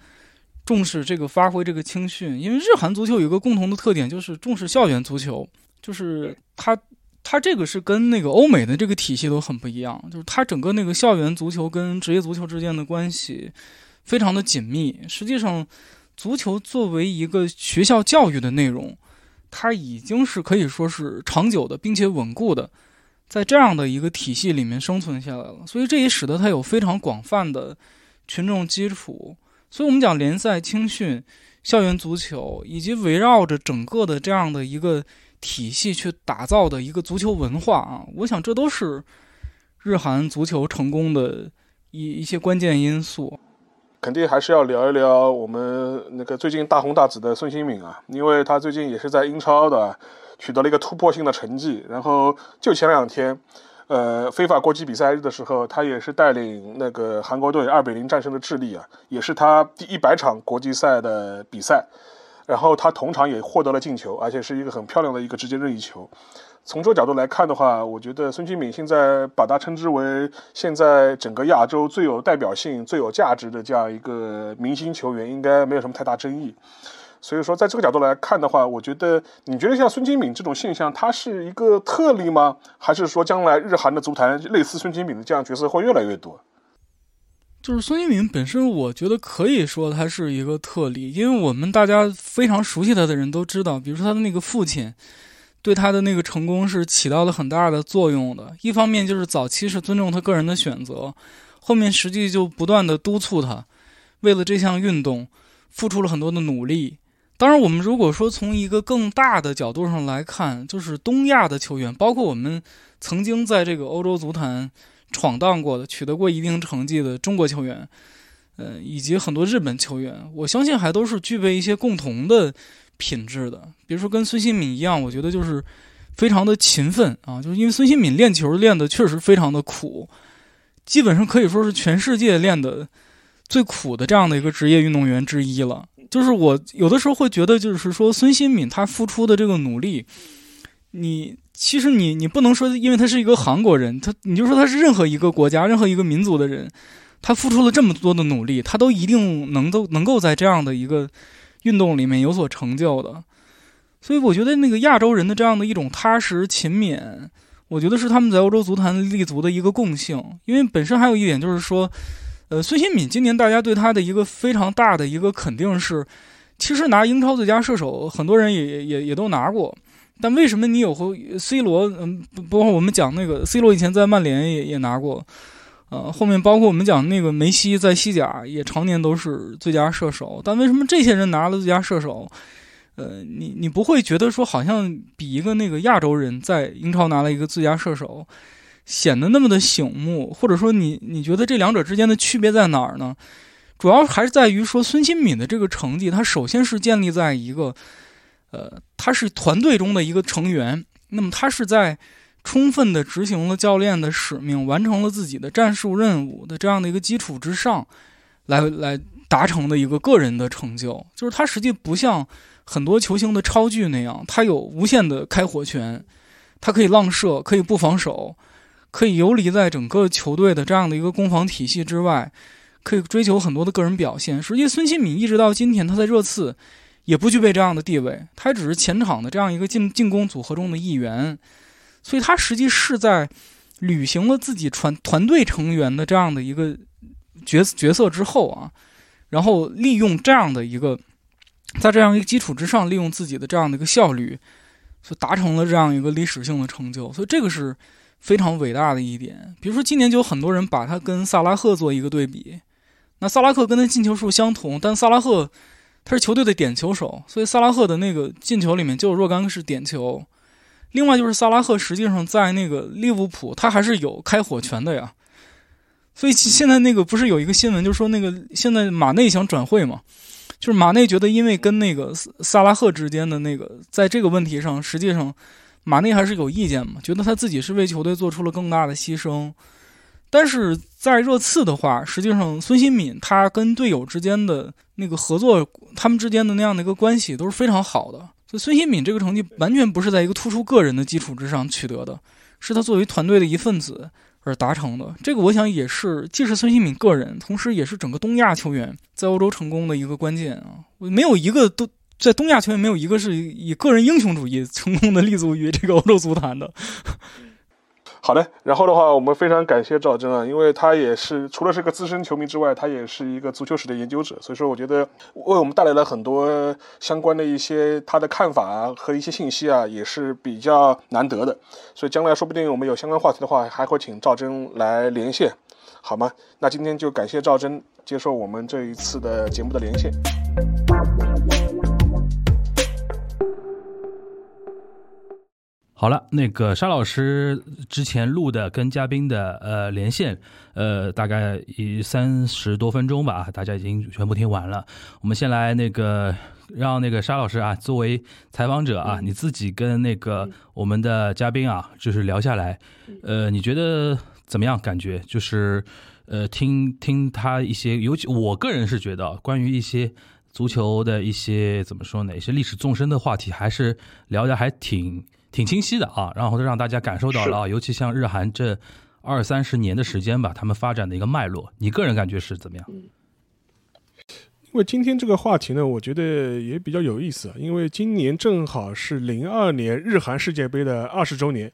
S4: 重视这个发挥这个青训，因为日韩足球有一个共同的特点，就是重视校园足球，就是他。它这个是跟那个欧美的这个体系都很不一样，就是它整个那个校园足球跟职业足球之间的关系非常的紧密。实际上，足球作为一个学校教育的内容，它已经是可以说是长久的，并且稳固的，在这样的一个体系里面生存下来了。所以这也使得它有非常广泛的群众基础。所以我们讲联赛、青训、校园足球，以及围绕着整个的这样的一个。体系去打造的一个足球文化啊，我想这都是日韩足球成功的一一些关键因素。
S3: 肯定还是要聊一聊我们那个最近大红大紫的孙兴敏啊，因为他最近也是在英超的取得了一个突破性的成绩。然后就前两天，呃，非法国际比赛日的时候，他也是带领那个韩国队二比零战胜了智利啊，也是他第一百场国际赛的比赛。然后他同场也获得了进球，而且是一个很漂亮的一个直接任意球。从这个角度来看的话，我觉得孙兴敏现在把他称之为现在整个亚洲最有代表性、最有价值的这样一个明星球员，应该没有什么太大争议。所以说，在这个角度来看的话，我觉得你觉得像孙兴敏这种现象，它是一个特例吗？还是说将来日韩的足坛类似孙兴敏的这样角色会越来越多？
S4: 就是孙兴敏本身，我觉得可以说他是一个特例，因为我们大家非常熟悉他的人都知道，比如说他的那个父亲，对他的那个成功是起到了很大的作用的。一方面就是早期是尊重他个人的选择，后面实际就不断的督促他，为了这项运动付出了很多的努力。当然，我们如果说从一个更大的角度上来看，就是东亚的球员，包括我们曾经在这个欧洲足坛。闯荡过的、取得过一定成绩的中国球员，呃，以及很多日本球员，我相信还都是具备一些共同的品质的。比如说跟孙兴敏一样，我觉得就是非常的勤奋啊，就是因为孙兴敏练球练的确实非常的苦，基本上可以说是全世界练的最苦的这样的一个职业运动员之一了。就是我有的时候会觉得，就是说孙兴敏他付出的这个努力，你。其实你你不能说，因为他是一个韩国人，他你就说他是任何一个国家、任何一个民族的人，他付出了这么多的努力，他都一定能够能够在这样的一个运动里面有所成就的。所以我觉得那个亚洲人的这样的一种踏实勤勉，我觉得是他们在欧洲足坛立足的一个共性。因为本身还有一点就是说，呃，孙兴敏今年大家对他的一个非常大的一个肯定是，其实拿英超最佳射手，很多人也也也都拿过。但为什么你有和 C 罗？嗯，包括我们讲那个 C 罗以前在曼联也也拿过，呃，后面包括我们讲那个梅西在西甲也常年都是最佳射手。但为什么这些人拿了最佳射手，呃，你你不会觉得说好像比一个那个亚洲人在英超拿了一个最佳射手显得那么的醒目？或者说你你觉得这两者之间的区别在哪儿呢？主要还是在于说孙兴敏的这个成绩，他首先是建立在一个。呃，他是团队中的一个成员，那么他是在充分的执行了教练的使命，完成了自己的战术任务的这样的一个基础之上，来来达成的一个个人的成就。就是他实际不像很多球星的超巨那样，他有无限的开火权，他可以浪射，可以不防守，可以游离在整个球队的这样的一个攻防体系之外，可以追求很多的个人表现。实际孙兴敏一直到今天，他在热刺。也不具备这样的地位，他只是前场的这样一个进进攻组合中的一员，所以他实际是在履行了自己团团队成员的这样的一个角角色之后啊，然后利用这样的一个，在这样一个基础之上，利用自己的这样的一个效率，所达成了这样一个历史性的成就，所以这个是非常伟大的一点。比如说今年就有很多人把他跟萨拉赫做一个对比，那萨拉赫跟他进球数相同，但萨拉赫。他是球队的点球手，所以萨拉赫的那个进球里面就有若干个是点球。另外就是萨拉赫实际上在那个利物浦，他还是有开火权的呀。所以现在那个不是有一个新闻，就是说那个现在马内想转会嘛？就是马内觉得因为跟那个萨拉赫之间的那个在这个问题上，实际上马内还是有意见嘛，觉得他自己是为球队做出了更大的牺牲。但是在热刺的话，实际上孙兴敏他跟队友之间的那个合作，他们之间的那样的一个关系都是非常好的。所以孙兴敏这个成绩完全不是在一个突出个人的基础之上取得的，是他作为团队的一份子而达成的。这个我想也是既是孙兴敏个人，同时也是整个东亚球员在欧洲成功的一个关键啊！没有一个都在东亚球员没有一个是以个人英雄主义成功的立足于这个欧洲足坛的。
S3: 好的，然后的话，我们非常感谢赵真啊，因为他也是除了是个资深球迷之外，他也是一个足球史的研究者，所以说我觉得为我们带来了很多相关的一些他的看法啊和一些信息啊，也是比较难得的。所以将来说不定我们有相关话题的话，还会请赵真来连线，好吗？那今天就感谢赵真接受我们这一次的节目的连线。
S1: 好了，那个沙老师之前录的跟嘉宾的呃连线，呃，大概一三十多分钟吧，大家已经全部听完了。我们先来那个让那个沙老师啊，作为采访者啊，你自己跟那个我们的嘉宾啊，就是聊下来，呃，你觉得怎么样？感觉就是呃，听听他一些，尤其我个人是觉得关于一些足球的一些怎么说呢，一些历史纵深的话题，还是聊的还挺。挺清晰的啊，然后让大家感受到了啊，尤其像日韩这二三十年的时间吧，他们发展的一个脉络，你个人感觉是怎么样？
S3: 因为今天这个话题呢，我觉得也比较有意思，因为今年正好是零二年日韩世界杯的二十周年，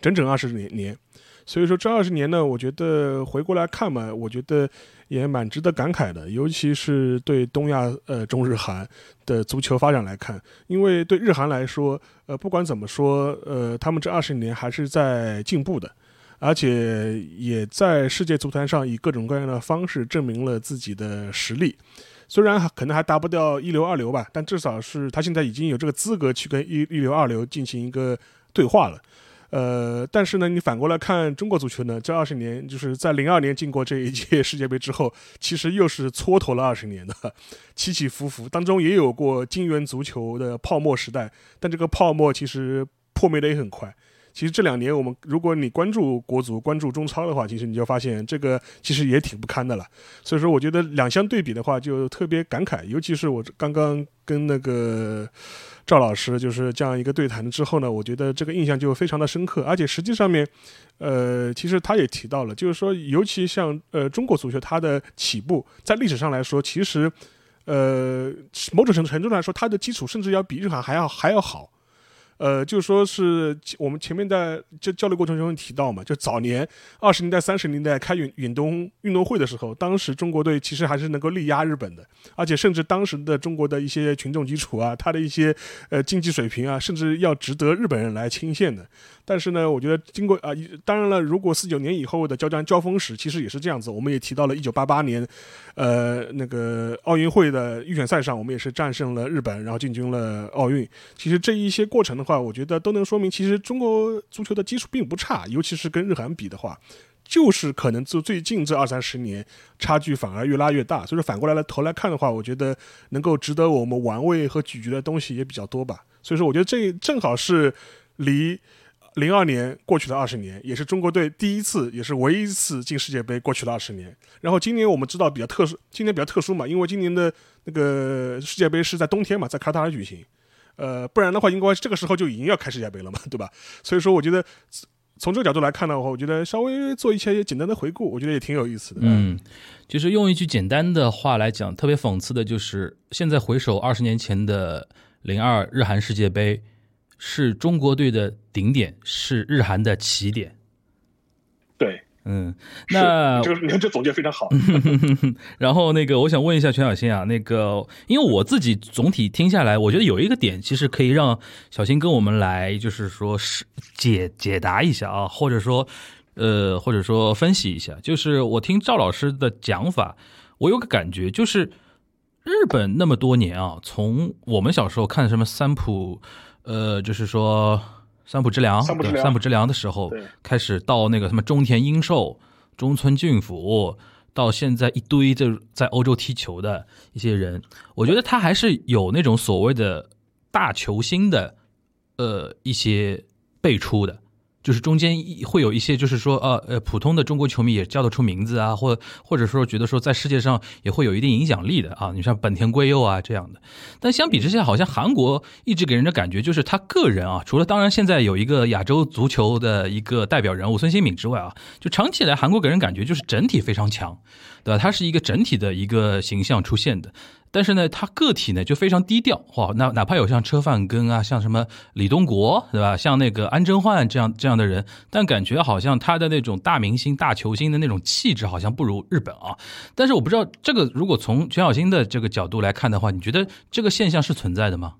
S3: 整整二十年年，所以说这二十年呢，我觉得回过来看嘛，我觉得也蛮值得感慨的，尤其是对东亚呃中日韩的足球发展来看，因为对日韩来说，呃不管怎么说，呃他们这二十年还是在进步的，而且也在世界足坛上以各种各样的方式证明了自己的实力。虽然可能还达不到一流二流吧，但至少是他现在已经有这个资格去跟一一流二流进行一个对话了。呃，但是呢，你反过来看中国足球呢，这二十年就是在零二年进过这一届世界杯之后，其实又是蹉跎了二十年的，起起伏伏当中也有过金元足球的泡沫时代，但这个泡沫其实破灭的也很快。其实这两年我们，如果你关注国足、关注中超的话，其实你就发现这个其实也挺不堪的了。所以说，我觉得两相对比的话，就特别感慨。尤其是我刚刚跟那个赵老师就是这样一个对谈之后呢，我觉得这个印象就非常的深刻。而且实际上面，呃，其实他也提到了，就是说，尤其像呃中国足球，它的起步在历史上来说，其实呃某种程度程度来说，它的基础甚至要比日韩还要还要好。呃，就说是我们前面在交交流过程中提到嘛，就早年二十年代、三十年代开远远东运动会的时候，当时中国队其实还是能够力压日本的，而且甚至当时的中国的一些群众基础啊，他的一些呃竞技水平啊，甚至要值得日本人来倾羡的。但是呢，我觉得经过啊，当然了，如果四九年以后的交战交锋史，其实也是这样子。我们也提到了一九八八年，呃，那个奥运会的预选赛上，我们也是战胜了日本，然后进军了奥运。其实这一些过程的话，我觉得都能说明，其实中国足球的基础并不差，尤其是跟日韩比的话，就是可能就最近这二三十年差距反而越拉越大。所以说反过来了头来看的话，我觉得能够值得我们玩味和咀嚼的东西也比较多吧。所以说，我觉得这正好是离。零二年过去的二十年，也是中国队第一次，也是唯一一次进世界杯。过去的二十年，然后今年我们知道比较特殊，今年比较特殊嘛，因为今年的那个世界杯是在冬天嘛，在卡塔尔举行。呃，不然的话，应该这个时候就已经要开世界杯了嘛，对吧？所以说，我觉得从这个角度来看的话，我觉得稍微做一些简单的回顾，我觉得也挺有意思的。
S1: 嗯，就是用一句简单的话来讲，特别讽刺的就是，现在回首二十年前的零二日韩世界杯。是中国队的顶点，是日韩的起点。
S3: 对，
S1: 嗯，那
S3: 这个你这总结非常好。*laughs*
S1: 然后那个，我想问一下全小新啊，那个，因为我自己总体听下来，我觉得有一个点，其实可以让小新跟我们来，就是说是解解答一下啊，或者说呃，或者说分析一下。就是我听赵老师的讲法，我有个感觉，就是日本那么多年啊，从我们小时候看什么三浦。呃，就是说三浦知良，三浦知良的时候开始到那个什么中田英寿、中村俊辅，到现在一堆这在欧洲踢球的一些人，我觉得他还是有那种所谓的大球星的，呃，一些辈出的。就是中间会有一些，就是说，呃呃，普通的中国球迷也叫得出名字啊，或或者说觉得说在世界上也会有一定影响力的啊，你像本田圭佑啊这样的。但相比之下，好像韩国一直给人的感觉就是他个人啊，除了当然现在有一个亚洲足球的一个代表人物孙兴敏之外啊，就长期以来韩国给人感觉就是整体非常强，对吧？他是一个整体的一个形象出现的。但是呢，他个体呢就非常低调，哇，那哪怕有像车范根啊，像什么李东国，对吧？像那个安贞焕这样这样的人，但感觉好像他的那种大明星、大球星的那种气质，好像不如日本啊。但是我不知道这个，如果从全小新的这个角度来看的话，你觉得这个现象是存在的吗？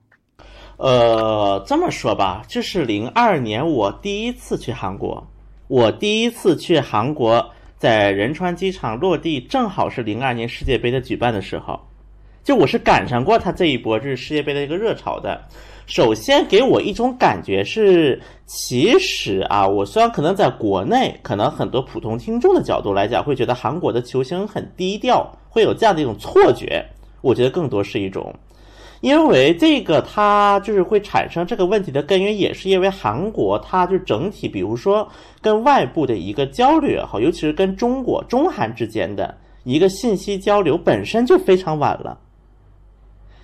S5: 呃，这么说吧，这是零二年我第一次去韩国，我第一次去韩国，在仁川机场落地，正好是零二年世界杯的举办的时候。就我是赶上过他这一波就是世界杯的一个热潮的。首先给我一种感觉是，其实啊，我虽然可能在国内，可能很多普通听众的角度来讲，会觉得韩国的球星很低调，会有这样的一种错觉。我觉得更多是一种，因为这个它就是会产生这个问题的根源，也是因为韩国它就整体，比如说跟外部的一个交流也好，尤其是跟中国中韩之间的一个信息交流本身就非常晚了。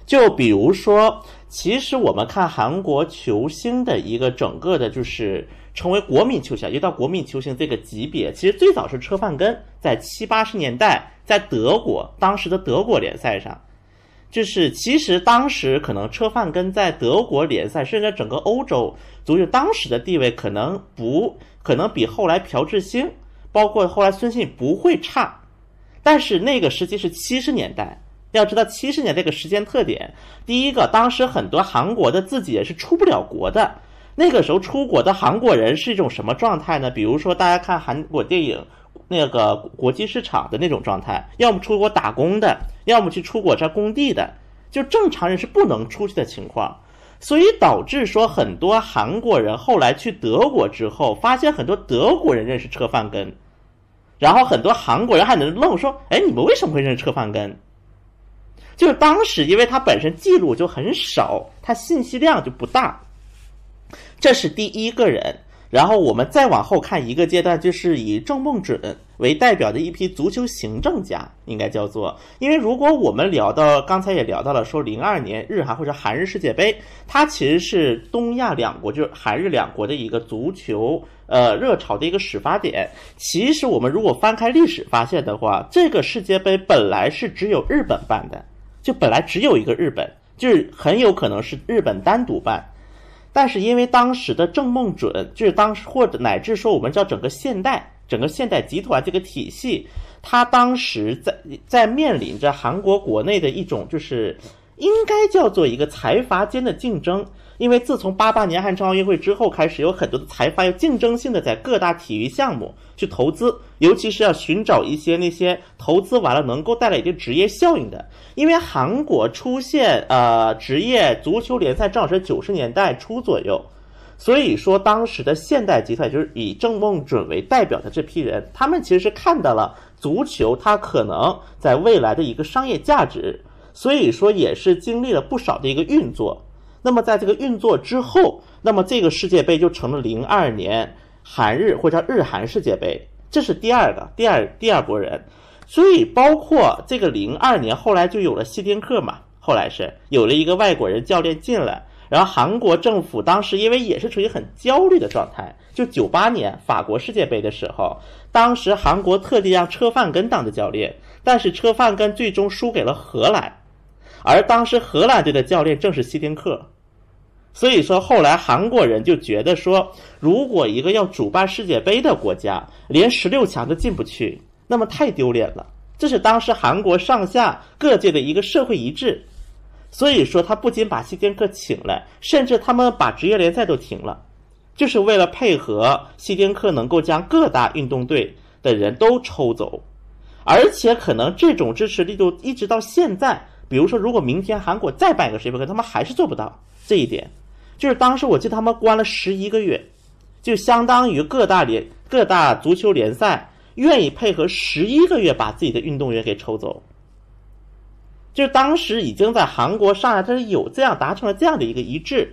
S5: 就比如说，其实我们看韩国球星的一个整个的，就是成为国民球星，一到国民球星这个级别，其实最早是车范根，在七八十年代，在德国当时的德国联赛上，就是其实当时可能车范根在德国联赛，甚至整个欧洲足球当时的地位可能不可能比后来朴智星，包括后来孙兴不会差，但是那个时期是七十年代。要知道七十年这个时间特点，第一个，当时很多韩国的自己也是出不了国的。那个时候出国的韩国人是一种什么状态呢？比如说大家看韩国电影，那个国际市场的那种状态，要么出国打工的，要么去出国这工地的，就正常人是不能出去的情况。所以导致说很多韩国人后来去德国之后，发现很多德国人认识车范根，然后很多韩国人还能愣说：“哎，你们为什么会认识车范根？”就是当时，因为它本身记录就很少，它信息量就不大。这是第一个人，然后我们再往后看一个阶段，就是以郑梦准为代表的一批足球行政家，应该叫做。因为如果我们聊到刚才也聊到了，说零二年日韩或者韩日世界杯，它其实是东亚两国，就是韩日两国的一个足球呃热潮的一个始发点。其实我们如果翻开历史发现的话，这个世界杯本来是只有日本办的。就本来只有一个日本，就是很有可能是日本单独办，但是因为当时的郑梦准，就是当时或者乃至说我们叫整个现代整个现代集团这个体系，他当时在在面临着韩国国内的一种就是应该叫做一个财阀间的竞争。因为自从八八年汉城奥运会之后开始，有很多的财阀要竞争性的在各大体育项目去投资，尤其是要寻找一些那些投资完了能够带来一定职业效应的。因为韩国出现呃职业足球联赛正好是九十年代初左右，所以说当时的现代集团就是以郑梦准为代表的这批人，他们其实是看到了足球它可能在未来的一个商业价值，所以说也是经历了不少的一个运作。那么在这个运作之后，那么这个世界杯就成了零二年韩日或者叫日韩世界杯，这是第二个第二第二波人。所以包括这个零二年后来就有了希丁克嘛，后来是有了一个外国人教练进来，然后韩国政府当时因为也是处于很焦虑的状态，就九八年法国世界杯的时候，当时韩国特地让车范根当的教练，但是车范根最终输给了荷兰，而当时荷兰队的教练正是希丁克。所以说，后来韩国人就觉得说，如果一个要主办世界杯的国家连十六强都进不去，那么太丢脸了。这是当时韩国上下各界的一个社会一致。所以说，他不仅把希丁克请来，甚至他们把职业联赛都停了，就是为了配合希丁克能够将各大运动队的人都抽走。而且，可能这种支持力度一直到现在，比如说，如果明天韩国再办一个世界杯，他们还是做不到这一点。就是当时我记得他们关了十一个月，就相当于各大联各大足球联赛愿意配合十一个月把自己的运动员给抽走。就是当时已经在韩国上海，它是有这样达成了这样的一个一致。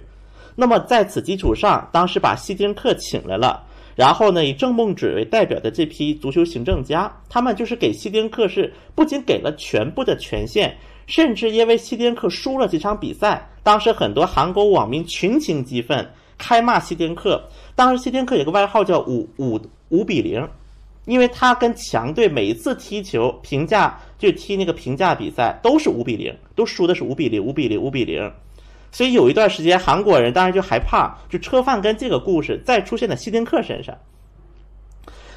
S5: 那么在此基础上，当时把希丁克请来了，然后呢以郑梦准为代表的这批足球行政家，他们就是给希丁克是不仅给了全部的权限。甚至因为西丁克输了几场比赛，当时很多韩国网民群情激愤，开骂西丁克。当时西丁克有个外号叫“五五五比零”，因为他跟强队每一次踢球评价就踢那个评价比赛都是五比零，都输的是五比零、五比零、五比零。所以有一段时间，韩国人当然就害怕，就车范跟这个故事再出现在西丁克身上。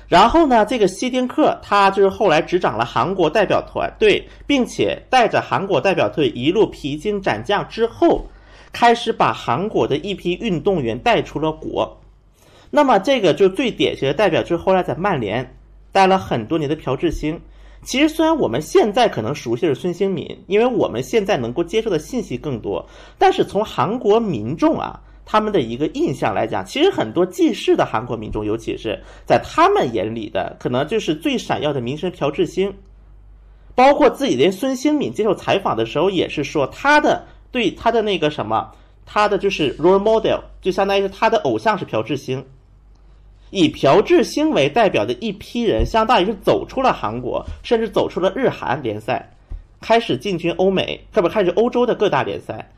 S5: 然后呢，这个希丁克他就是后来执掌了韩国代表团队，并且带着韩国代表队一路披荆斩将之后，开始把韩国的一批运动员带出了国。那么这个就最典型的代表就是后来在曼联待了很多年的朴智星。其实虽然我们现在可能熟悉是孙兴敏，因为我们现在能够接受的信息更多，但是从韩国民众啊。他们的一个印象来讲，其实很多记事的韩国民众，尤其是在他们眼里的，可能就是最闪耀的明星朴智星。包括自己连孙兴敏接受采访的时候，也是说他的对他的那个什么，他的就是 role model，就相当于是他的偶像是朴智星。以朴智星为代表的一批人，相当于是走出了韩国，甚至走出了日韩联赛，开始进军欧美，特别开始欧洲的各大联赛。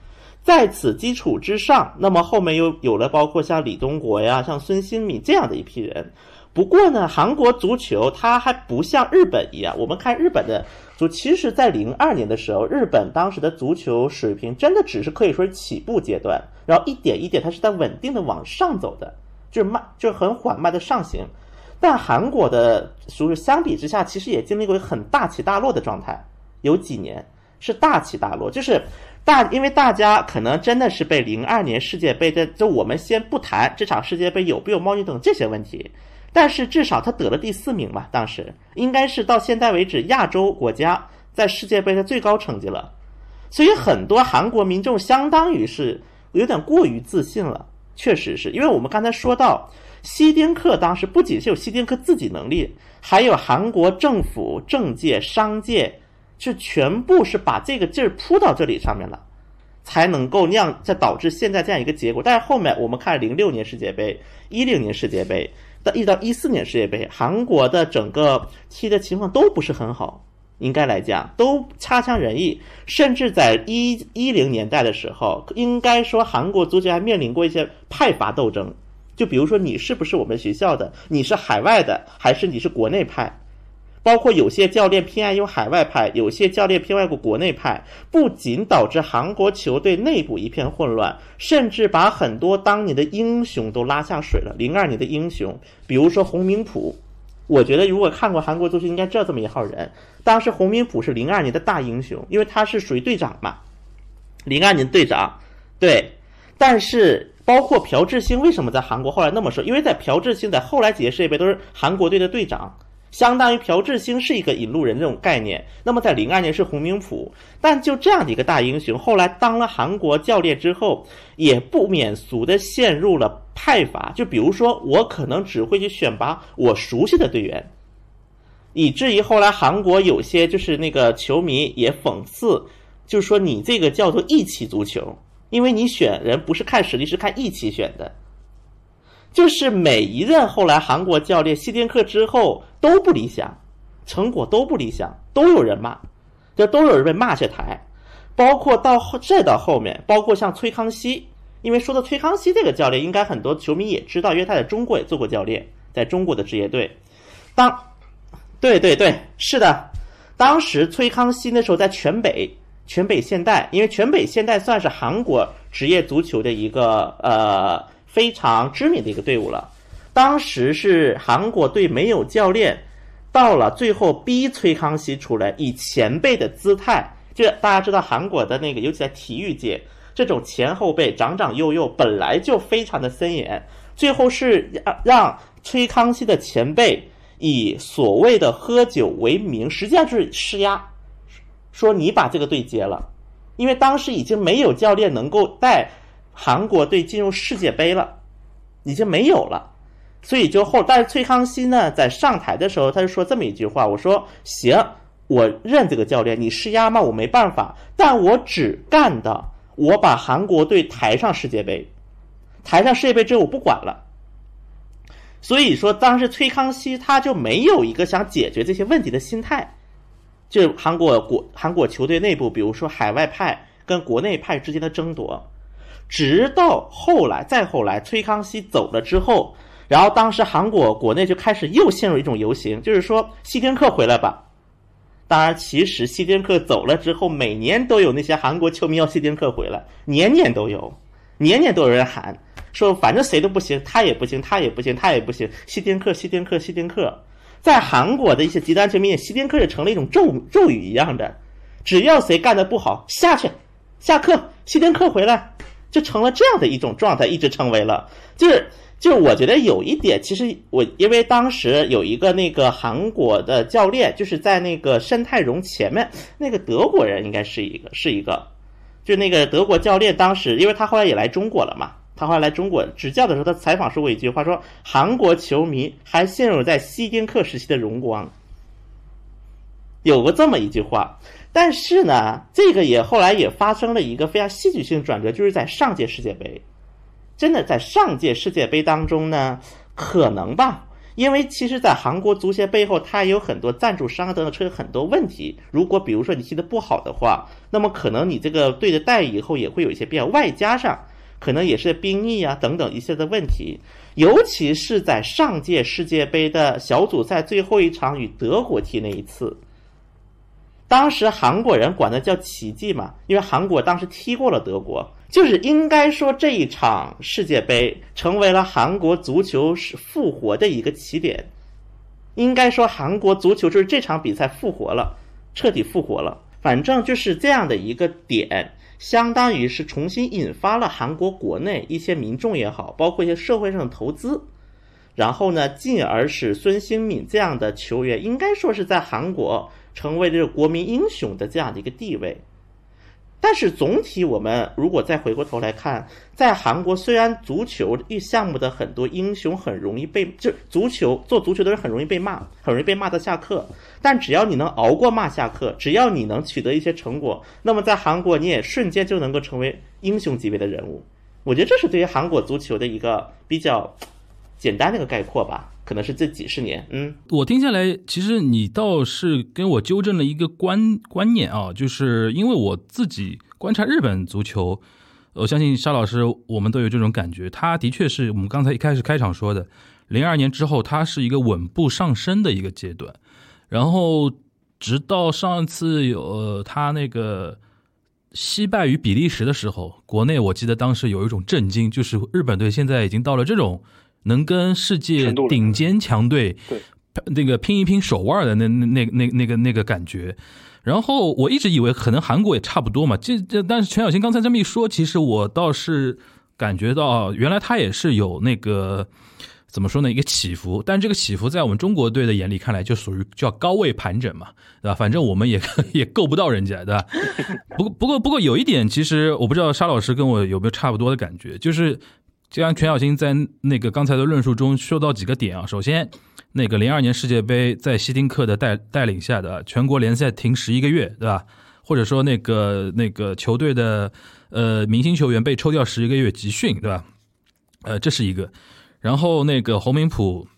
S5: 在此基础之上，那么后面又有了包括像李东国呀、像孙兴敏这样的一批人，不过呢，韩国足球它还不像日本一样，我们看日本的足，其实，在零二年的时候，日本当时的足球水平真的只是可以说是起步阶段，然后一点一点它是在稳定的往上走的，就是慢，就是很缓慢的上行。但韩国的足球相比之下，其实也经历过很大起大落的状态，有几年是大起大落，就是大，因为大家可能真的是被零二年世界杯的，就我们先不谈这场世界杯有没有猫腻等这些问题，但是至少他得了第四名嘛，当时。应该是到现在为止亚洲国家在世界杯的最高成绩了，所以很多韩国民众相当于是有点过于自信了，确实是。因为我们刚才说到。希丁克当时不仅是有希丁克自己能力，还有韩国政府、政界、商界，是全部是把这个劲儿扑到这里上面了，才能够酿，再导致现在这样一个结果。但是后面我们看零六年世界杯、一零年世界杯到一直到一四年世界杯，韩国的整个踢的情况都不是很好，应该来讲都差强人意，甚至在一一零年代的时候，应该说韩国足球还面临过一些派阀斗争。就比如说，你是不是我们学校的？你是海外的，还是你是国内派？包括有些教练偏爱用海外派，有些教练偏爱过国内派，不仅导致韩国球队内部一片混乱，甚至把很多当年的英雄都拉下水了。零二年的英雄，比如说洪明浦，我觉得如果看过韩国足球，应该知道这么一号人。当时洪明浦是零二年的大英雄，因为他是属于队长嘛，零二年队长，对，但是。包括朴智星为什么在韩国后来那么说？因为在朴智星在后来几届世界杯都是韩国队的队长，相当于朴智星是一个引路人这种概念。那么在零二年是洪明甫，但就这样的一个大英雄，后来当了韩国教练之后，也不免俗的陷入了派阀。就比如说，我可能只会去选拔我熟悉的队员，以至于后来韩国有些就是那个球迷也讽刺，就是说你这个叫做义气足球。因为你选人不是看实力，是看义气选的。就是每一任后来韩国教练希丁克之后都不理想，成果都不理想，都有人骂，就都有人被骂下台。包括到后再到后面，包括像崔康熙，因为说到崔康熙这个教练，应该很多球迷也知道，因为他在中国也做过教练，在中国的职业队。当，对对对，是的，当时崔康熙那时候在全北。全北现代，因为全北现代算是韩国职业足球的一个呃非常知名的一个队伍了。当时是韩国队没有教练，到了最后逼崔康熙出来，以前辈的姿态，就大家知道韩国的那个，尤其在体育界，这种前后辈长长幼幼本来就非常的森严，最后是让让崔康熙的前辈以所谓的喝酒为名，实际上就是施压。说你把这个队接了，因为当时已经没有教练能够带韩国队进入世界杯了，已经没有了，所以就后，但是崔康熙呢，在上台的时候，他就说这么一句话：“我说行，我认这个教练，你施压嘛，我没办法，但我只干的，我把韩国队抬上世界杯，抬上世界杯之后我不管了。”所以说，当时崔康熙他就没有一个想解决这些问题的心态。就韩国国韩国球队内部，比如说海外派跟国内派之间的争夺，直到后来再后来，崔康熙走了之后，然后当时韩国国内就开始又陷入一种游行，就是说希丁克回来吧。当然，其实希丁克走了之后，每年都有那些韩国球迷要希丁克回来，年年都有，年年都有人喊说，反正谁都不行，他也不行，他也不行，他也不行，希丁克，希丁克，希丁克。在韩国的一些极端球迷，希丁克也成了一种咒咒语一样的，只要谁干的不好，下去，下课，希丁克回来，就成了这样的一种状态，一直成为了，就是就是我觉得有一点，其实我因为当时有一个那个韩国的教练，就是在那个申泰荣前面那个德国人，应该是一个是一个，就那个德国教练，当时因为他后来也来中国了嘛。他后来来中国执教的时候，他采访说过一句话，说韩国球迷还陷入在希丁克时期的荣光，有过这么一句话。但是呢，这个也后来也发生了一个非常戏剧性转折，就是在上届世界杯，真的在上届世界杯当中呢，可能吧，因为其实，在韩国足协背后，它也有很多赞助商等等出现很多问题。如果比如说你踢得不好的话，那么可能你这个队的待遇以后也会有一些变。外加上。可能也是兵役啊等等一些的问题。尤其是在上届世界杯的小组赛最后一场与德国踢那一次，当时韩国人管那叫奇迹嘛，因为韩国当时踢过了德国，就是应该说这一场世界杯成为了韩国足球是复活的一个起点。应该说韩国足球就是这场比赛复活了，彻底复活了。反正就是这样的一个点。相当于是重新引发了韩国国内一些民众也好，包括一些社会上的投资，然后呢，进而使孙兴敏这样的球员应该说是在韩国成为这个国民英雄的这样的一个地位。但是总体，我们如果再回过头来看，在韩国虽然足球一项目的很多英雄很容易被就足球做足球的人很容易被骂，很容易被骂到下课。但只要你能熬过骂下课，只要你能取得一些成果，那么在韩国你也瞬间就能够成为英雄级别的人物。我觉得这是对于韩国足球的一个比较简单的一个概括吧。可能是这几十年，嗯，
S1: 我听下来，其实你倒是跟我纠正了一个观观念啊，就是因为我自己观察日本足球，我相信沙老师我们都有这种感觉，他的确是我们刚才一开始开场说的，零二年之后，他是一个稳步上升的一个阶段，然后直到上次有他那个惜败于比利时的时候，国内我记得当时有一种震惊，就是日本队现在已经到了这种。能跟世界顶尖强队那个拼一拼手腕的那那那那那个那个感觉，然后我一直以为可能韩国也差不多嘛，这这但是全小新刚才这么一说，其实我倒是感觉到原来他也是有那个怎么说呢一个起伏，但这个起伏在我们中国队的眼里看来就属于叫高位盘整嘛，对吧？反正我们也 *laughs* 也够不到人家，对吧？不过不过不过有一点，其实我不知道沙老师跟我有没有差不多的感觉，就是。就像全小新在那个刚才的论述中说到几个点啊，首先，那个零二年世界杯在希丁克的带带领下的全国联赛停十一个月，对吧？或者说那个那个球队的呃明星球员被抽调十一个月集训，对吧？呃，这是一个。然后那个侯明普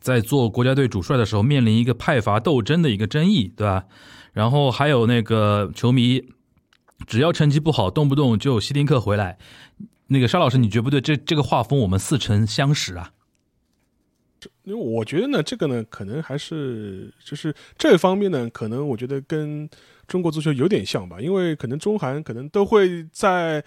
S1: 在做国家队主帅的时候面临一个派阀斗争的一个争议，对吧？然后还有那个球迷只要成绩不好，动不动就希丁克回来。那个沙老师，你觉不对？这这个画风我们似曾相识啊。
S3: 因为我觉得呢，这个呢，可能还是就是这方面呢，可能我觉得跟中国足球有点像吧。因为可能中韩可能都会在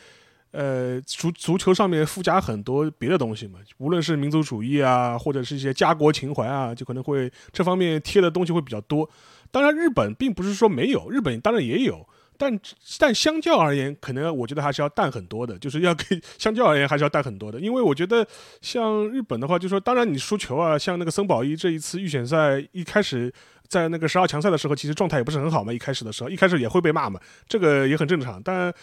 S3: 呃足足球上面附加很多别的东西嘛，无论是民族主义啊，或者是一些家国情怀啊，就可能会这方面贴的东西会比较多。当然，日本并不是说没有，日本当然也有。但但相较而言，可能我觉得还是要淡很多的，就是要给相较而言还是要淡很多的，因为我觉得像日本的话，就说当然你输球啊，像那个森保一这一次预选赛一开始在那个十二强赛的时候，其实状态也不是很好嘛，一开始的时候一开始也会被骂嘛，这个也很正常，但。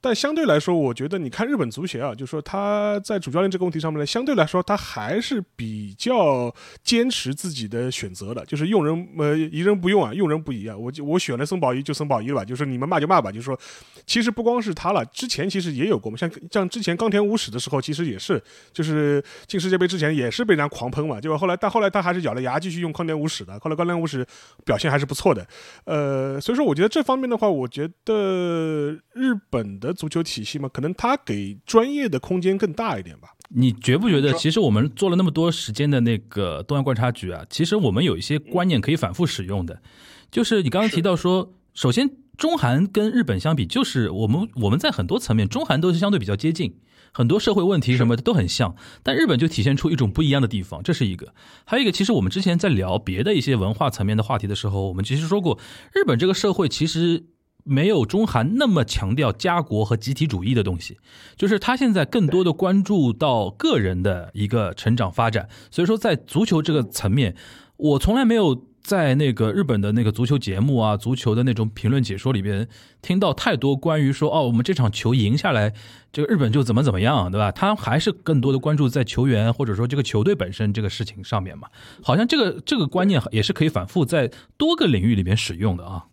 S3: 但相对来说，我觉得你看日本足协啊，就是说他在主教练这个问题上面呢，相对来说他还是比较坚持自己的选择的，就是用人呃疑人不用啊，用人不疑啊。我就我选了森保一就森保一了吧，就是你们骂就骂吧。就是说，其实不光是他了，之前其实也有过嘛，像像之前冈田武史的时候，其实也是，就是进世界杯之前也是被人家狂喷嘛，结果后来但后来他还是咬了牙继续用冈田武史的，后来冈田武史表现还是不错的。呃，所以说我觉得这方面的话，我觉得日本的。足球体系嘛，可能他给专业的空间更大一点吧。
S1: 你觉不觉得，其实我们做了那么多时间的那个东亚观察局啊，其实我们有一些观念可以反复使用的。就是你刚刚提到说，首先中韩跟日本相比，就是我们我们在很多层面，中韩都是相对比较接近，很多社会问题什么的都很像。但日本就体现出一种不一样的地方，这是一个。还有一个，其实我们之前在聊别的一些文化层面的话题的时候，我们其实说过，日本这个社会其实。没有中韩那么强调家国和集体主义的东西，就是他现在更多的关注到个人的一个成长发展。所以说，在足球这个层面，我从来没有在那个日本的那个足球节目啊、足球的那种评论解说里边听到太多关于说哦，我们这场球赢下来，这个日本就怎么怎么样，对吧？他还是更多的关注在球员或者说这个球队本身这个事情上面嘛。好像这个这个观念也是可以反复在多个领域里面使用的啊。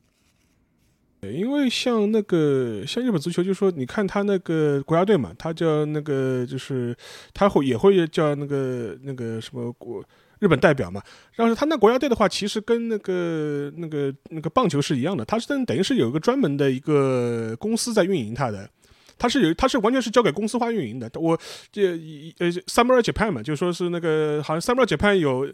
S3: 因为像那个像日本足球，就是说你看他那个国家队嘛，他叫那个就是他会也会叫那个那个什么国日本代表嘛。然后他那国家队的话，其实跟那个那个那个棒球是一样的，他是等于是有一个专门的一个公司在运营他的。他是有他是完全是交给公司化运营的。我这呃 Summer Japan 嘛，就说是那个好像 Summer Japan 有。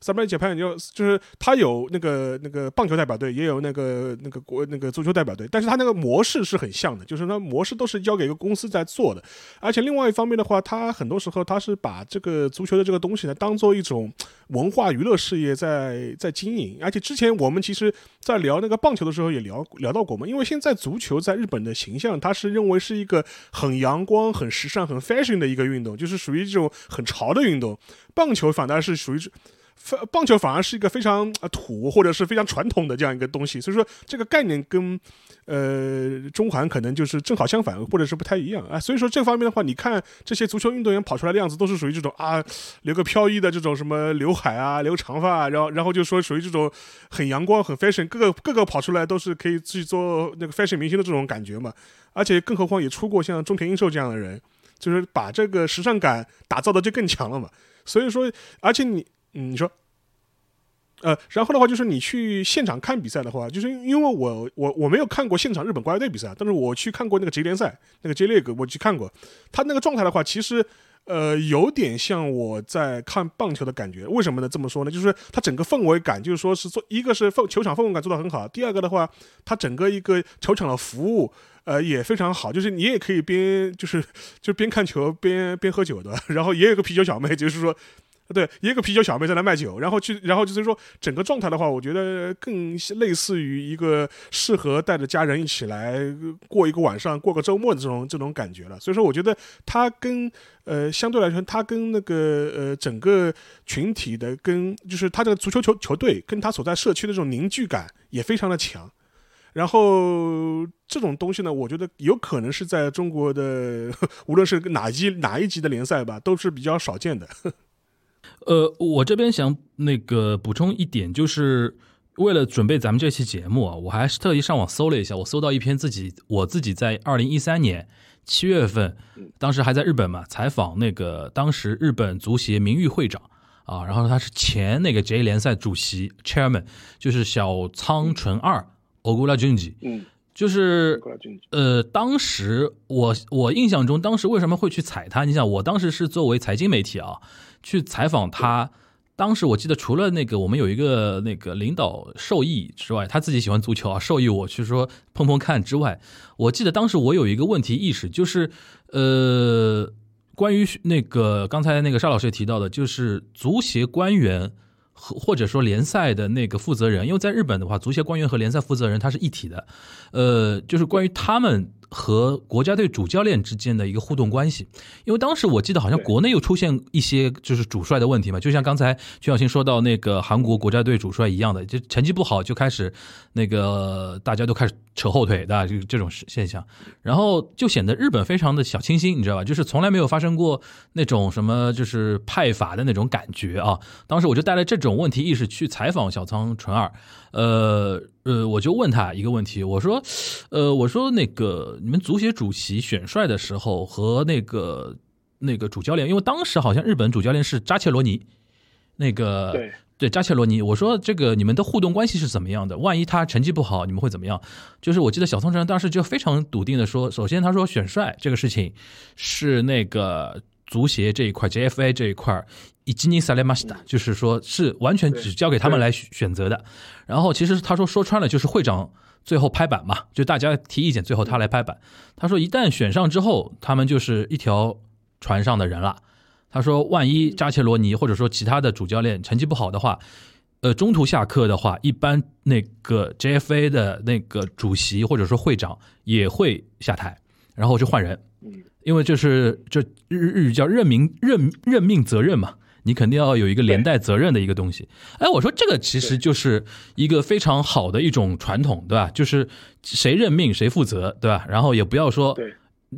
S3: 三班解判就就是他有那个那个棒球代表队，也有那个那个国那个足球代表队，但是他那个模式是很像的，就是那模式都是交给一个公司在做的。而且另外一方面的话，他很多时候他是把这个足球的这个东西呢，当做一种文化娱乐事业在在经营。而且之前我们其实，在聊那个棒球的时候也聊聊到过嘛，因为现在足球在日本的形象，它是认为是一个很阳光、很时尚、很 fashion 的一个运动，就是属于这种很潮的运动。棒球反倒是属于。棒球反而是一个非常土或者是非常传统的这样一个东西，所以说这个概念跟呃中韩可能就是正好相反，或者是不太一样啊。所以说这方面的话，你看这些足球运动员跑出来的样子，都是属于这种啊留个飘逸的这种什么刘海啊，留长发，然后然后就说属于这种很阳光、很 fashion，各个各个跑出来都是可以去做那个 fashion 明星的这种感觉嘛。而且更何况也出过像中田英寿这样的人，就是把这个时尚感打造的就更强了嘛。所以说，而且你。嗯，你说，呃，然后的话就是你去现场看比赛的话，就是因为我我我没有看过现场日本国家队比赛，但是我去看过那个职业联赛，那个 J League 我去看过，他那个状态的话，其实呃有点像我在看棒球的感觉。为什么呢？这么说呢？就是他整个氛围感，就是说是做一个是氛球场氛围感做得很好，第二个的话，他整个一个球场的服务呃也非常好，就是你也可以边就是就边看球边边喝酒的，*laughs* 然后也有个啤酒小妹，就是说。对，一个啤酒小妹在那卖酒，然后去，然后就是说整个状态的话，我觉得更类似于一个适合带着家人一起来过一个晚上、过个周末的这种这种感觉了。所以说，我觉得它跟呃相对来说，它跟那个呃整个群体的跟就是它这个足球球球队跟它所在社区的这种凝聚感也非常的强。然后这种东西呢，我觉得有可能是在中国的 *laughs* 无论是哪一哪一级的联赛吧，都是比较少见的。
S1: 呃，我这边想那个补充一点，就是为了准备咱们这期节目啊，我还是特意上网搜了一下，我搜到一篇自己我自己在二零一三年七月份，当时还在日本嘛，采访那个当时日本足协名誉会长啊，然后他是前那个 J 联赛主席 Chairman，就是小仓纯二 Ogura Junji，嗯，就是呃，当时我我印象中，当时为什么会去踩他？你想，我当时是作为财经媒体啊。去采访他，当时我记得除了那个我们有一个那个领导授意之外，他自己喜欢足球啊，授意我去说碰碰看之外，我记得当时我有一个问题意识，就是呃，关于那个刚才那个邵老师也提到的，就是足协官员和或者说联赛的那个负责人，因为在日本的话，足协官员和联赛负责人他是一体的，呃，就是关于他们。和国家队主教练之间的一个互动关系，因为当时我记得好像国内又出现一些就是主帅的问题嘛，就像刚才徐小新说到那个韩国国家队主帅一样的，就成绩不好就开始那个大家都开始扯后腿，的？就这种现象，然后就显得日本非常的小清新，你知道吧？就是从来没有发生过那种什么就是派阀的那种感觉啊。当时我就带了这种问题意识去采访小仓纯二。呃呃，我就问他一个问题，我说，呃，我说那个你们足协主席选帅的时候和那个那个主教练，因为当时好像日本主教练是扎切罗尼，那个
S3: 对
S1: 对扎切罗尼，我说这个你们的互动关系是怎么样的？万一他成绩不好，你们会怎么样？就是我记得小松城当时就非常笃定的说，首先他说选帅这个事情是那个足协这一块，JFA 这一块。以吉尼萨雷马西达，就是说，是完全只交给他们来选择的。然后，其实他说说穿了，就是会长最后拍板嘛，就大家提意见，最后他来拍板。他说，一旦选上之后，他们就是一条船上的人了。他说，万一扎切罗尼或者说其他的主教练成绩不好的话，呃，中途下课的话，一般那个 JFA 的那个主席或者说会长也会下台，然后就换人。因为这是这日日语叫任命任任命责任嘛。你肯定要有一个连带责任的一个东西，哎，我说这个其实就是一个非常好的一种传统，对吧？就是谁任命谁负责，对吧？然后也不要说。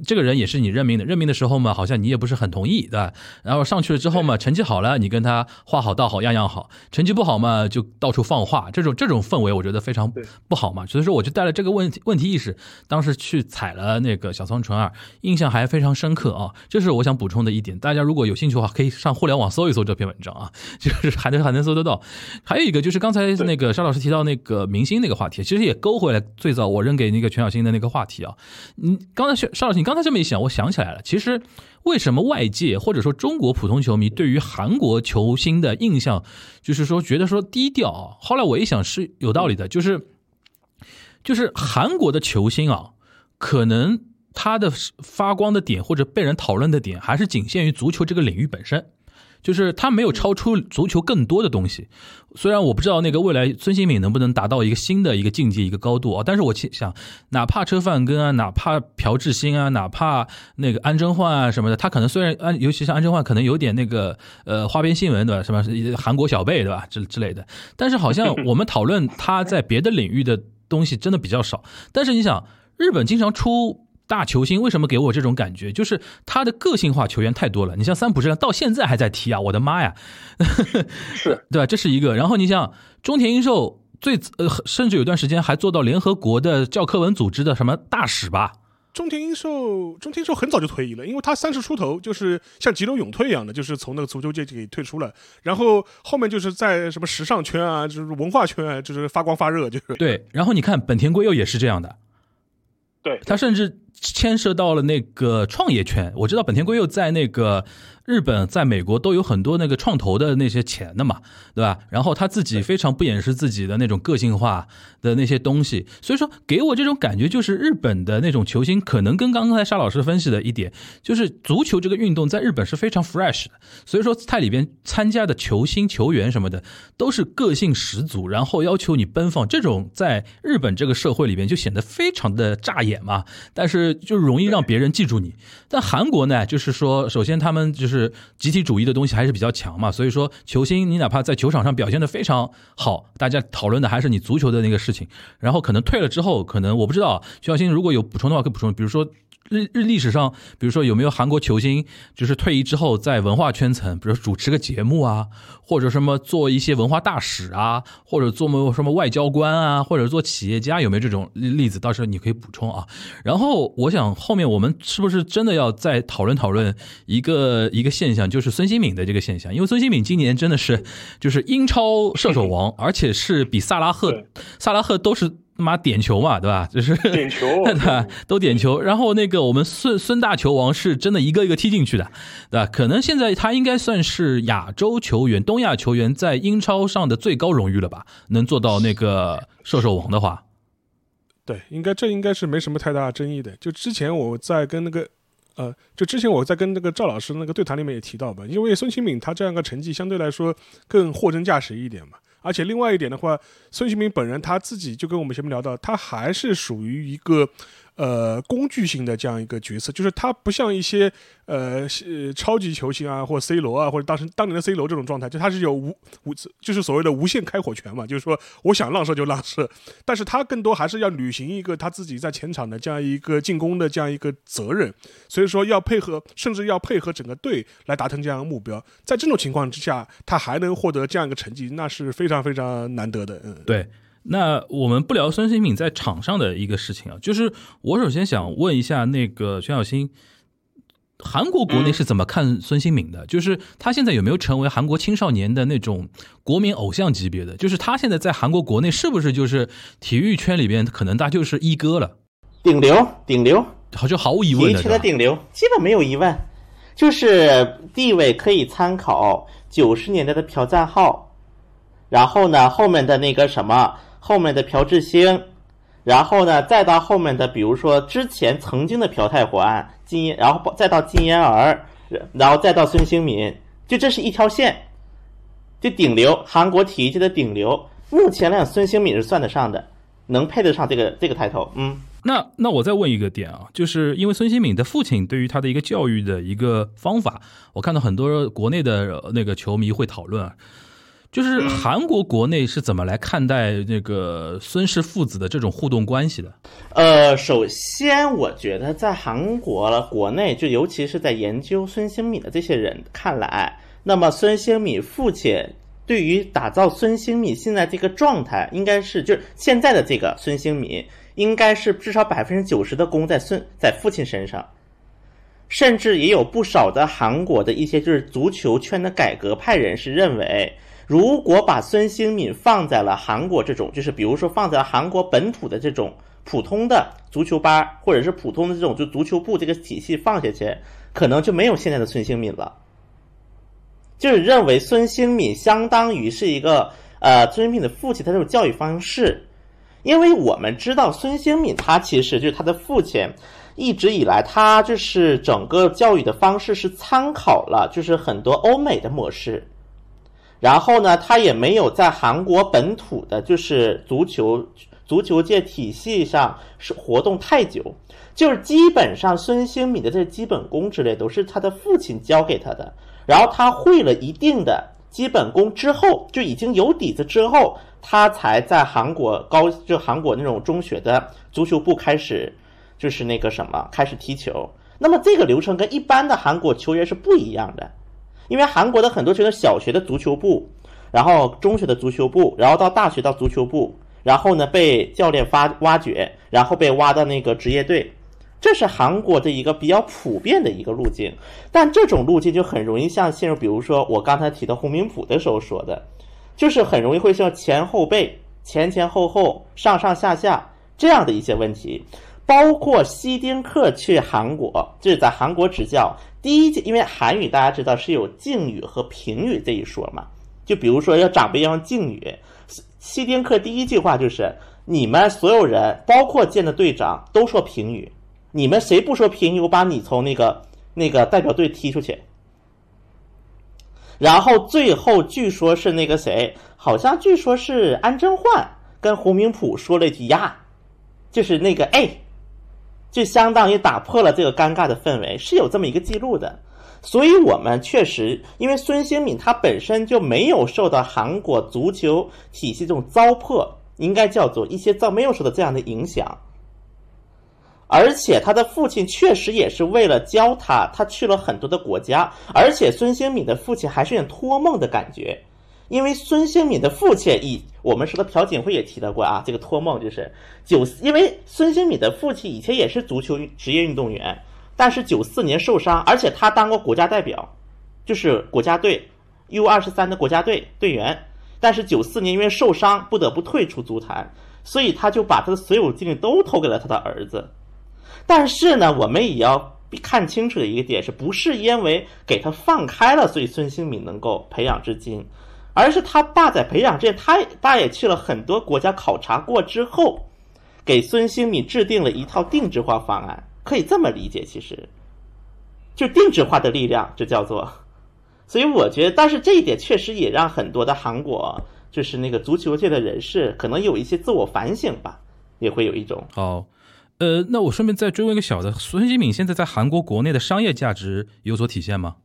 S1: 这个人也是你任命的，任命的时候嘛，好像你也不是很同意，对吧？然后上去了之后嘛，成绩好了，你跟他话好道好，样样好；成绩不好嘛，就到处放话，这种这种氛围，我觉得非常不好嘛。所以说，我就带了这个问题问题意识，当时去踩了那个小仓纯二，印象还非常深刻啊。这是我想补充的一点，大家如果有兴趣的话，可以上互联网搜一搜这篇文章啊，*laughs* 就是还能还能搜得到。还有一个就是刚才那个沙老师提到那个明星那个话题，其实也勾回来最早我扔给那个全小新的那个话题啊。你刚才邵老师。你刚才这么一想，我想起来了，其实为什么外界或者说中国普通球迷对于韩国球星的印象，就是说觉得说低调啊？后来我一想是有道理的，就是就是韩国的球星啊，可能他的发光的点或者被人讨论的点，还是仅限于足球这个领域本身。就是他没有超出足球更多的东西，虽然我不知道那个未来孙兴敏能不能达到一个新的一个境界一个高度啊，但是我想，哪怕车范根啊，哪怕朴智星啊，哪怕那个安贞焕啊什么的，他可能虽然安，尤其是安贞焕可能有点那个呃花边新闻对吧，什么韩国小贝对吧？之之类的，但是好像我们讨论他在别的领域的东西真的比较少，但是你想，日本经常出。大球星为什么给我这种感觉？就是他的个性化球员太多了。你像三浦这样，到现在还在踢啊！我的妈呀，
S2: 是 *laughs*
S1: 对吧？这是一个。然后你像中田英寿，最呃，甚至有段时间还做到联合国的教科文组织的什么大使吧。
S3: 中田英寿，中田英寿很早就退役了，因为他三十出头，就是像急流勇退一样的，就是从那个足球界给退出了。然后后面就是在什么时尚圈啊，就是文化圈啊，就是发光发热，就是
S1: 对。然后你看本田圭佑也是这样的，
S2: 对
S1: 他甚至。牵涉到了那个创业圈，我知道本田圭佑在那个。日本在美国都有很多那个创投的那些钱的嘛，对吧？然后他自己非常不掩饰自己的那种个性化的那些东西，所以说给我这种感觉就是日本的那种球星可能跟刚才沙老师分析的一点，就是足球这个运动在日本是非常 fresh 的，所以说它里边参加的球星球员什么的都是个性十足，然后要求你奔放，这种在日本这个社会里边就显得非常的扎眼嘛，但是就容易让别人记住你。但韩国呢，就是说首先他们就是。是集体主义的东西还是比较强嘛，所以说球星你哪怕在球场上表现的非常好，大家讨论的还是你足球的那个事情。然后可能退了之后，可能我不知道徐小新如果有补充的话可以补充，比如说。日日历史上，比如说有没有韩国球星，就是退役之后在文化圈层，比如主持个节目啊，或者什么做一些文化大使啊，或者做么什么外交官啊，或者做企业家，有没有这种例子？到时候你可以补充啊。然后我想后面我们是不是真的要再讨论讨论一个一个现象，就是孙兴敏的这个现象？因为孙兴敏今年真的是就是英超射手王，而且是比萨拉赫、萨拉赫都是。妈点球嘛，对吧？*laughs* 就是
S2: 点球，*laughs*
S1: 对吧？都点球。然后那个我们孙孙大球王是真的一个一个踢进去的，对吧？可能现在他应该算是亚洲球员、东亚球员在英超上的最高荣誉了吧？能做到那个射手王的话，
S3: 对，应该这应该是没什么太大争议的。就之前我在跟那个呃，就之前我在跟那个赵老师那个对谈里面也提到吧，因为孙兴敏他这样一个成绩相对来说更货真价实一点嘛。而且另外一点的话，孙兴民本人他自己就跟我们前面聊到，他还是属于一个。呃，工具性的这样一个角色，就是他不像一些呃超级球星啊，或 C 罗啊，或者当时当年的 C 罗这种状态，就他是有无无，就是所谓的无限开火权嘛，就是说我想浪射就浪射，但是他更多还是要履行一个他自己在前场的这样一个进攻的这样一个责任，所以说要配合，甚至要配合整个队来达成这样的目标，在这种情况之下，他还能获得这样一个成绩，那是非常非常难得的，嗯，
S1: 对。那我们不聊孙兴敏在场上的一个事情啊，就是我首先想问一下那个全小新，韩国国内是怎么看孙兴敏的？就是他现在有没有成为韩国青少年的那种国民偶像级别的？就是他现在在韩国国内是不是就是体育圈里边可能他就是一哥了？
S5: 顶流，顶流，
S1: 好就毫无疑问
S5: 的，的顶流，基本没有疑问，就是地位可以参考九十年代的朴赞浩，然后呢后面的那个什么。后面的朴智星，然后呢，再到后面的，比如说之前曾经的朴泰桓、金，然后再到金妍儿，然后再到孙兴敏，就这是一条线，就顶流，韩国体育界的顶流。目前来讲，孙兴敏是算得上的，能配得上这个这个抬头。嗯，
S1: 那那我再问一个点啊，就是因为孙兴敏的父亲对于他的一个教育的一个方法，我看到很多国内的那个球迷会讨论啊。就是韩国国内是怎么来看待那个孙氏父子的这种互动关系的？
S5: 呃，首先我觉得在韩国国内，就尤其是在研究孙兴敏的这些人看来，那么孙兴敏父亲对于打造孙兴敏现在这个状态，应该是就是现在的这个孙兴敏，应该是至少百分之九十的功在孙在父亲身上，甚至也有不少的韩国的一些就是足球圈的改革派人士认为。如果把孙兴敏放在了韩国这种，就是比如说放在韩国本土的这种普通的足球班或者是普通的这种就足球部这个体系放下去，可能就没有现在的孙兴敏了。就是认为孙兴敏相当于是一个呃孙兴敏的父亲，他这种教育方式，因为我们知道孙兴敏他其实就是他的父亲，一直以来他就是整个教育的方式是参考了就是很多欧美的模式，然后呢，他也没有在韩国本土的就是足球足球界体系上是活动太久，就是基本上孙兴敏的这基本功之类都是他的父亲教给他的。然后他会了一定的基本功之后，就已经有底子之后，他才在韩国高就韩国那种中学的足球部开始，就是那个什么开始踢球。那么这个流程跟一般的韩国球员是不一样的，因为韩国的很多学校小学的足球部，然后中学的足球部，然后到大学到足球部，然后呢被教练发挖掘，然后被挖到那个职业队。这是韩国的一个比较普遍的一个路径，但这种路径就很容易像陷入，比如说我刚才提到洪明甫的时候说的，就是很容易会像前后背、前前后后、上上下下这样的一些问题。包括希丁克去韩国，就是在韩国执教第一，因为韩语大家知道是有敬语和平语这一说嘛，就比如说要长辈要用敬语，希丁克第一句话就是你们所有人，包括见的队长都说平语。你们谁不说平语，我把你从那个那个代表队踢出去。然后最后据说是那个谁，好像据说是安贞焕跟胡明普说了一句呀，就是那个哎，就相当于打破了这个尴尬的氛围，是有这么一个记录的。所以我们确实，因为孙兴敏他本身就没有受到韩国足球体系这种糟粕，应该叫做一些糟没有受到这样的影响。而且他的父亲确实也是为了教他，他去了很多的国家。而且孙兴敏的父亲还是有点托梦的感觉，因为孙兴敏的父亲以我们说的朴槿惠也提到过啊，这个托梦就是九，因为孙兴敏的父亲以前也是足球职业运动员，但是九四年受伤，而且他当过国家代表，就是国家队 U 二十三的国家队队员，但是九四年因为受伤不得不退出足坛，所以他就把他的所有精力都投给了他的儿子。但是呢，我们也要看清楚的一个点是，不是因为给他放开了，所以孙兴敏能够培养至今，而是他爸在培养之前，他爸也去了很多国家考察过之后，给孙兴敏制定了一套定制化方案，可以这么理解，其实就定制化的力量，这叫做。所以我觉得，但是这一点确实也让很多的韩国就是那个足球界的人士可能有一些自我反省吧，也会有一种
S1: 好。呃，那我顺便再追问一个小的，孙兴敏现在在韩国国内的商业价值有所体现吗？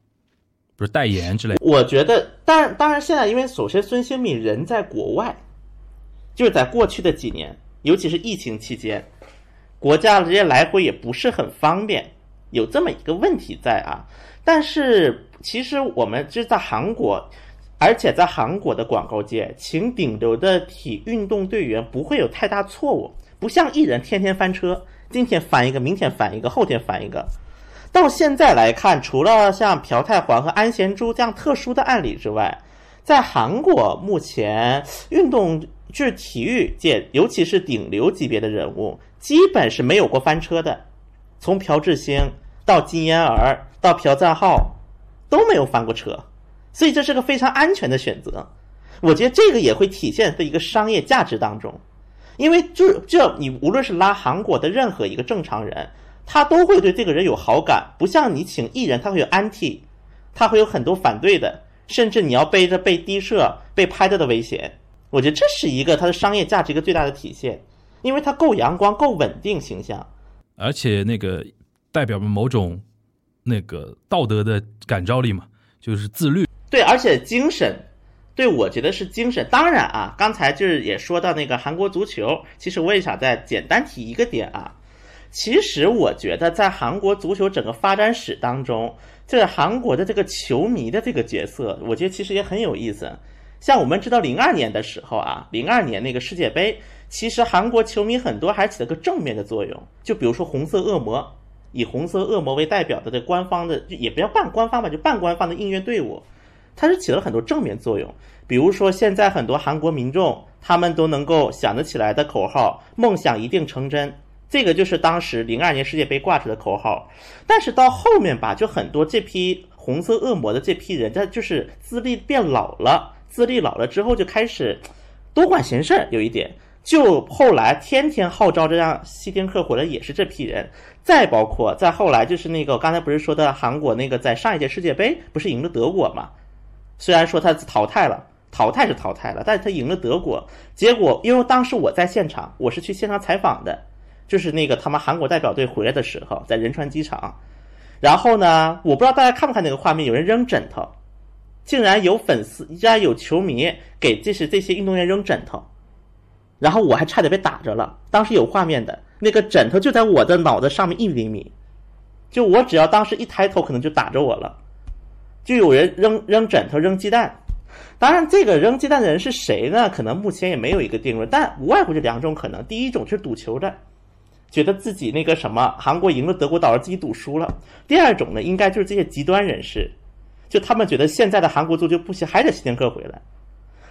S1: 不是代言之类？
S5: 我觉得，当当然，现在因为首先孙兴敏人在国外，就是在过去的几年，尤其是疫情期间，国家直接来回也不是很方便，有这么一个问题在啊。但是其实我们就是在韩国，而且在韩国的广告界，请顶流的体运动队员不会有太大错误。不像艺人天天翻车，今天翻一个，明天翻一个，后天翻一个。到现在来看，除了像朴泰桓和安贤洙这样特殊的案例之外，在韩国目前运动就是体育界，尤其是顶流级别的人物，基本是没有过翻车的。从朴智星到金妍儿到朴赞浩都没有翻过车，所以这是个非常安全的选择。我觉得这个也会体现在一个商业价值当中。因为这这，你无论是拉韩国的任何一个正常人，他都会对这个人有好感，不像你请艺人，他会有 anti，他会有很多反对的，甚至你要背着被低设、被拍到的危险。我觉得这是一个他的商业价值一个最大的体现，因为他够阳光、够稳定形象，
S1: 而且那个代表着某种那个道德的感召力嘛，就是自律。
S5: 对，而且精神。对，我觉得是精神。当然啊，刚才就是也说到那个韩国足球，其实我也想再简单提一个点啊。其实我觉得在韩国足球整个发展史当中，这韩国的这个球迷的这个角色，我觉得其实也很有意思。像我们知道零二年的时候啊，零二年那个世界杯，其实韩国球迷很多还起了个正面的作用。就比如说红色恶魔，以红色恶魔为代表的这官方的，也不要半官方吧，就半官方的应援队伍。它是起了很多正面作用，比如说现在很多韩国民众他们都能够想得起来的口号“梦想一定成真”，这个就是当时零二年世界杯挂出的口号。但是到后面吧，就很多这批红色恶魔的这批人，他就是资历变老了，资历老了之后就开始多管闲事，有一点。就后来天天号召这样希丁克回来，也是这批人。再包括再后来，就是那个刚才不是说的韩国那个在上一届世界杯不是赢了德国嘛？虽然说他淘汰了，淘汰是淘汰了，但是他赢了德国。结果因为当时我在现场，我是去现场采访的，就是那个他们韩国代表队回来的时候，在仁川机场。然后呢，我不知道大家看不看那个画面，有人扔枕头，竟然有粉丝，竟然有球迷给这是这些运动员扔枕头。然后我还差点被打着了，当时有画面的那个枕头就在我的脑袋上面一厘米，就我只要当时一抬头，可能就打着我了。就有人扔扔枕头、扔鸡蛋，当然这个扔鸡蛋的人是谁呢？可能目前也没有一个定论，但无外乎这两种可能：第一种是赌球的，觉得自己那个什么韩国赢了德国，导致自己赌输了；第二种呢，应该就是这些极端人士，就他们觉得现在的韩国足球不行，还得希丁克回来。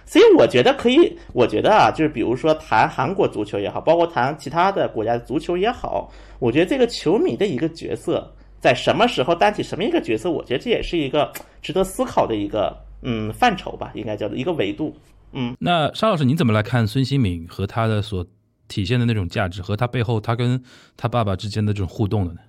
S5: 所以我觉得可以，我觉得啊，就是比如说谈韩国足球也好，包括谈其他的国家的足球也好，我觉得这个球迷的一个角色，在什么时候担起什么一个角色，我觉得这也是一个 *tsk* 值得思考的一个嗯范畴吧，应该叫做一个维度。嗯，
S1: 那沙老师，你怎么来看孙兴敏和他的所体现的那种价值，和他背后他跟他爸爸之间的这种互动的呢？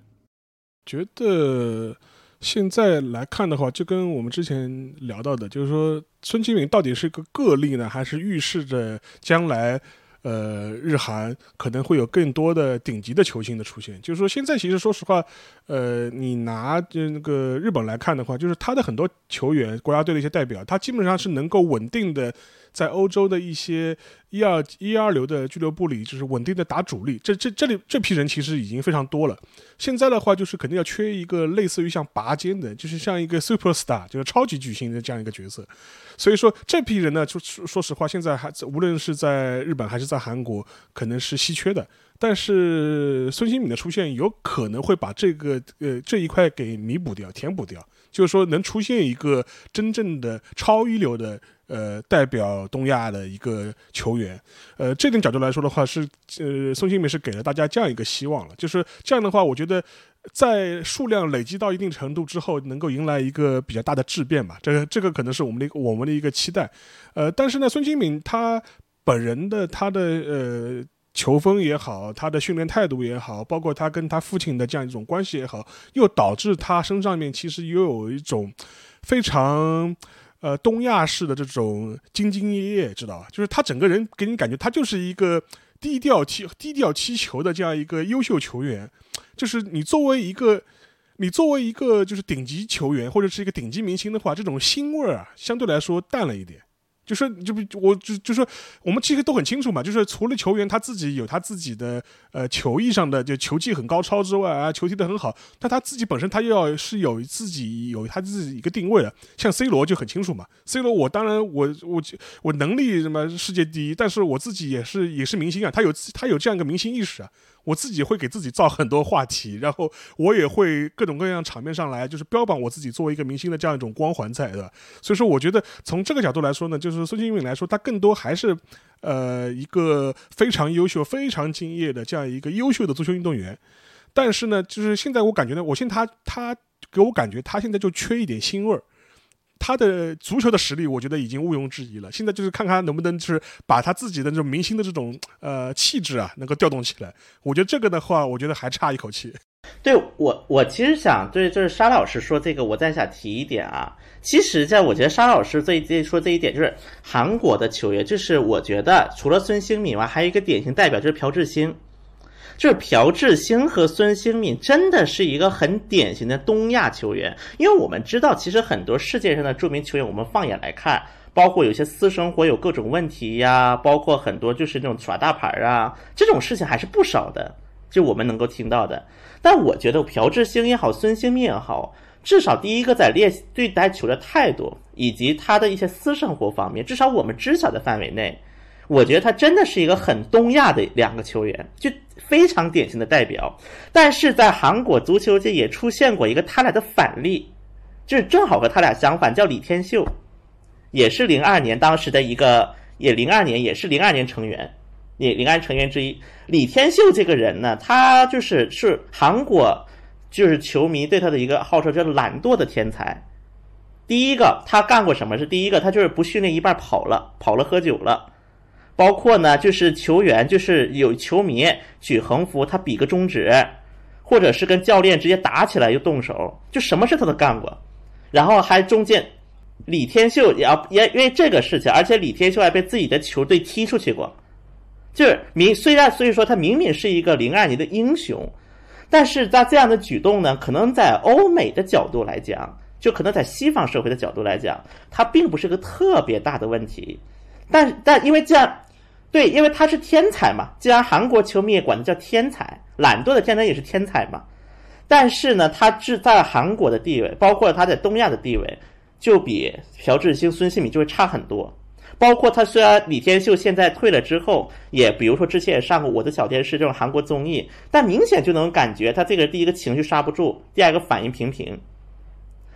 S3: 觉得。现在来看的话，就跟我们之前聊到的，就是说孙兴敏到底是一个个例呢，还是预示着将来，呃，日韩可能会有更多的顶级的球星的出现？就是说，现在其实说实话，呃，你拿就那个日本来看的话，就是他的很多球员，国家队的一些代表，他基本上是能够稳定的。在欧洲的一些一二一二流的俱乐部里，就是稳定的打主力。这这这里这批人其实已经非常多了。现在的话，就是肯定要缺一个类似于像拔尖的，就是像一个 super star，就是超级巨星的这样一个角色。所以说，这批人呢，就说实话，现在还无论是在日本还是在韩国，可能是稀缺的。但是孙兴敏的出现，有可能会把这个呃这一块给弥补掉、填补掉。就是说，能出现一个真正的超一流的。呃，代表东亚的一个球员，呃，这点角度来说的话，是呃，孙兴敏是给了大家这样一个希望了。就是这样的话，我觉得在数量累积到一定程度之后，能够迎来一个比较大的质变吧。这个这个可能是我们的我们的一个期待。呃，但是呢，孙兴敏他本人的他的呃球风也好，他的训练态度也好，包括他跟他父亲的这样一种关系也好，又导致他身上面其实又有一种非常。呃，东亚式的这种兢兢业业，知道吧？就是他整个人给你感觉，他就是一个低调踢、低调踢球的这样一个优秀球员。就是你作为一个，你作为一个就是顶级球员或者是一个顶级明星的话，这种腥味儿啊，相对来说淡了一点。就说就不我就就说我们其实都很清楚嘛，就是除了球员他自己有他自己的呃球艺上的就球技很高超之外啊，球踢得很好，但他自己本身他又要是有自己有他自己一个定位的，像 C 罗就很清楚嘛，C 罗我当然我我我能力什么世界第一，但是我自己也是也是明星啊，他有他有这样一个明星意识啊。我自己会给自己造很多话题，然后我也会各种各样场面上来，就是标榜我自己作为一个明星的这样一种光环在，对吧？所以说，我觉得从这个角度来说呢，就是孙兴慜来说，他更多还是，呃，一个非常优秀、非常敬业的这样一个优秀的足球运动员。但是呢，就是现在我感觉呢，我现他他给我感觉他现在就缺一点腥味儿。他的足球的实力，我觉得已经毋庸置疑了。现在就是看看能不能就是把他自己的这种明星的这种呃气质啊，能够调动起来。我觉得这个的话，我觉得还差一口气。
S5: 对我，我其实想对就是沙老师说这个，我再想提一点啊。其实，在我觉得沙老师这一说这一点，就是韩国的球员，就是我觉得除了孙兴敏外，还有一个典型代表就是朴智星。就是朴智星和孙兴敏真的是一个很典型的东亚球员，因为我们知道，其实很多世界上的著名球员，我们放眼来看，包括有些私生活有各种问题呀，包括很多就是那种耍大牌啊，这种事情还是不少的，就我们能够听到的。但我觉得朴智星也好，孙兴敏也好，至少第一个在练对待球的态度，以及他的一些私生活方面，至少我们知晓的范围内。我觉得他真的是一个很东亚的两个球员，就非常典型的代表。但是在韩国足球界也出现过一个他俩的反例，就是正好和他俩相反，叫李天秀，也是零二年当时的一个也零二年也是零二年成员，也零二成员之一。李天秀这个人呢，他就是是韩国就是球迷对他的一个号称叫懒惰的天才。第一个，他干过什么？是第一个，他就是不训练一半跑了，跑了喝酒了。包括呢，就是球员，就是有球迷举横幅，他比个中指，或者是跟教练直接打起来又动手，就什么事他都干过。然后还中间，李天秀也要也因为这个事情，而且李天秀还被自己的球队踢出去过。就是明虽然所以说他明明是一个零二年的英雄，但是在这样的举动呢，可能在欧美的角度来讲。就可能在西方社会的角度来讲，他并不是个特别大的问题，但但因为这样，对，因为他是天才嘛，既然韩国球迷也管他叫天才，懒惰的天才也是天才嘛。但是呢，他是在韩国的地位，包括他在东亚的地位，就比朴智星、孙兴敏就会差很多。包括他虽然李天秀现在退了之后，也比如说之前也上过《我的小电视》这种韩国综艺，但明显就能感觉他这个第一个情绪刹不住，第二个反应平平。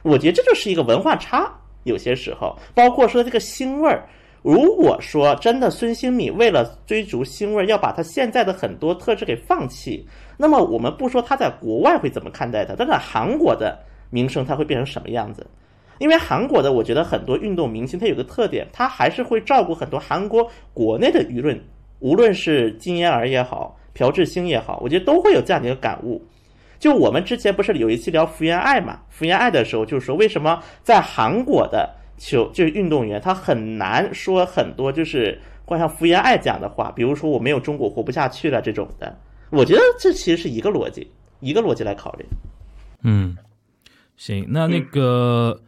S5: 我觉得这就是一个文化差，有些时候，包括说这个腥味儿。如果说真的孙兴敏为了追逐腥味，要把他现在的很多特质给放弃，那么我们不说他在国外会怎么看待他，但在韩国的名声他会变成什么样子？因为韩国的，我觉得很多运动明星他有个特点，他还是会照顾很多韩国国内的舆论，无论是金妍儿也好，朴智星也好，我觉得都会有这样的一个感悟。就我们之前不是有一期聊福原爱嘛？福原爱的时候，就是说为什么在韩国的球就是运动员，他很难说很多就是会像福原爱讲的话，比如说我没有中国活不下去了这种的。我觉得这其实是一个逻辑，一个逻辑来考虑。
S1: 嗯，行，那那个，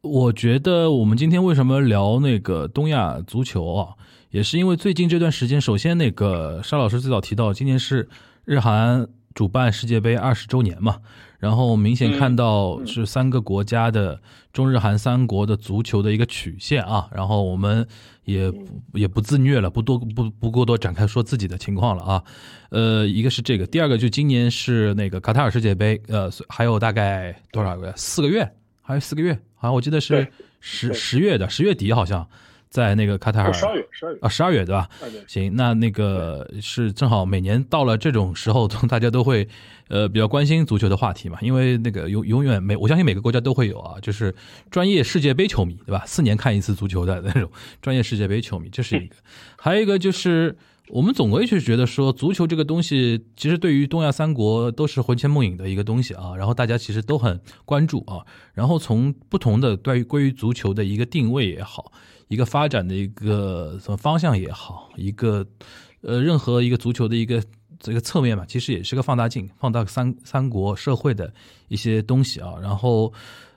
S1: 我觉得我们今天为什么聊那个东亚足球啊，也是因为最近这段时间，首先那个沙老师最早提到，今年是日韩。主办世界杯二十周年嘛，然后明显看到是三个国家的中日韩三国的足球的一个曲线啊，然后我们也也不自虐了，不多不不过多展开说自己的情况了啊，呃，一个是这个，第二个就今年是那个卡塔尔世界杯，呃，还有大概多少个月？四个月？还有四个月？好像我记得是十十月的十月底好像。在那个卡塔尔，
S3: 十二月，十二月
S1: 啊，十二月对吧？行，那那个是正好每年到了这种时候，*laughs* 大家都会呃比较关心足球的话题嘛，因为那个永永远每我相信每个国家都会有啊，就是专业世界杯球迷对吧？四年看一次足球的那种 *laughs* 专业世界杯球迷，这是一个。*laughs* 还有一个就是我们总归是觉得说，足球这个东西其实对于东亚三国都是魂牵梦萦的一个东西啊，然后大家其实都很关注啊，然后从不同的关于关于足球的一个定位也好。一个发展的一个什么方向也好，一个呃任何一个足球的一个这个侧面嘛，其实也是个放大镜，放大三三国社会的一些东西啊。然后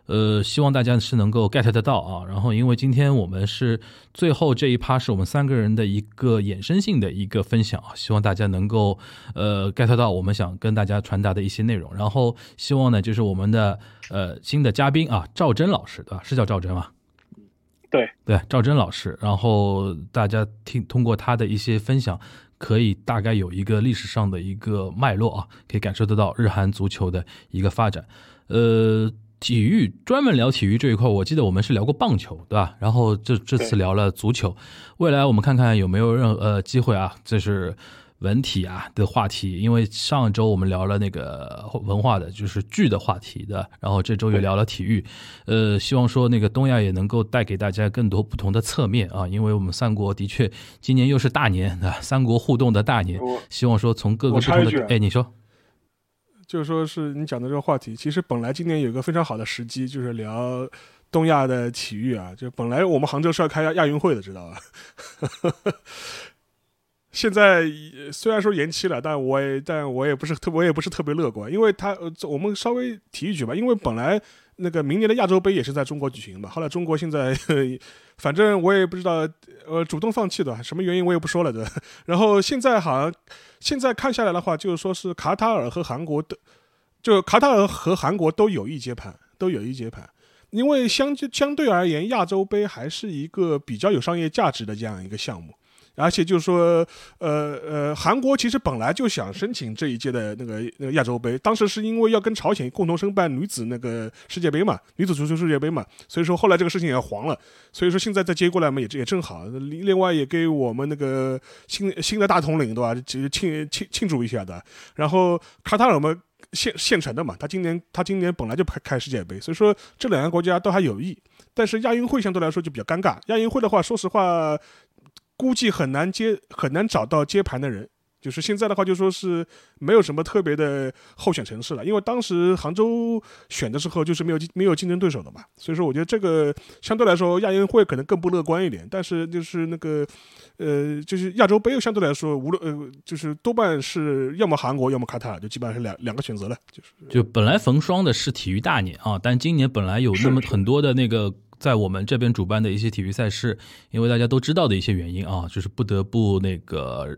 S1: 呃，希望大家是能够 get 得到啊。然后因为今天我们是最后这一趴，是我们三个人的一个衍生性的一个分享啊，希望大家能够呃 get 到我们想跟大家传达的一些内容。然后希望呢，就是我们的呃新的嘉宾啊，赵真老师对吧？是叫赵真吗？
S3: 对
S1: 对，赵真老师，然后大家听通过他的一些分享，可以大概有一个历史上的一个脉络啊，可以感受得到日韩足球的一个发展。呃，体育专门聊体育这一块，我记得我们是聊过棒球，对吧？然后这这次聊了足球，未来我们看看有没有任呃机会啊，这是。文体啊的话题，因为上周我们聊了那个文化的，就是剧的话题的，然后这周又聊了体育，呃，希望说那个东亚也能够带给大家更多不同的侧面啊，因为我们三国的确今年又是大年啊，三国互动的大年，希望说从各个不同的，哎，你说，
S6: 就是说是你讲的这个话题，其实本来今年有一个非常好的时机，就是聊东亚的体育啊，就本来我们杭州是要开亚亚运会的，知道吧？现在虽然说延期了，但我也但我也不是特我也不是特别乐观，因为他呃我们稍微提一句吧，因为本来那个明年的亚洲杯也是在中国举行嘛，后来中国现在 *laughs* 反正我也不知道呃主动放弃的什么原因我也不说了的，*laughs* 然后现在好像现在看下来的话，就是说是卡塔尔和韩国的，就卡塔尔和韩国都有意接盘，都有意接盘，因为相相对而言，亚洲杯还是一个比较有商业价值的这样一个项目。
S3: 而且就是说，呃呃，韩国其实本来就想申请这一届的那个那个亚洲杯，当时是因为要跟朝鲜共同申办女子那个世界杯嘛，女子足球世界杯嘛，所以说后来这个事情也黄了，所以说现在再接过来嘛，也也正好，另外也给我们那个新新的大统领对吧，庆庆庆庆祝一下的，然后卡塔尔嘛。现现成的嘛，他今年他今年本来就开开世界杯，所以说这两个国家都还有意，但是亚运会相对来说就比较尴尬。亚运会的话，说实话，估计很难接很难找到接盘的人。就是现在的话，就说是没有什么特别的候选城市了，因为当时杭州选的时候就是没有没有竞争对手的嘛，所以说我觉得这个相对来说亚运会可能更不乐观一点。但是就是那个呃，就是亚洲杯相对来说，无论呃，就是多半是要么韩国，要么卡塔尔，就基本上是两两个选择了。就是
S1: 就本来逢双的是体育大年啊，但今年本来有那么很多的那个。在我们这边主办的一些体育赛事，因为大家都知道的一些原因啊，就是不得不那个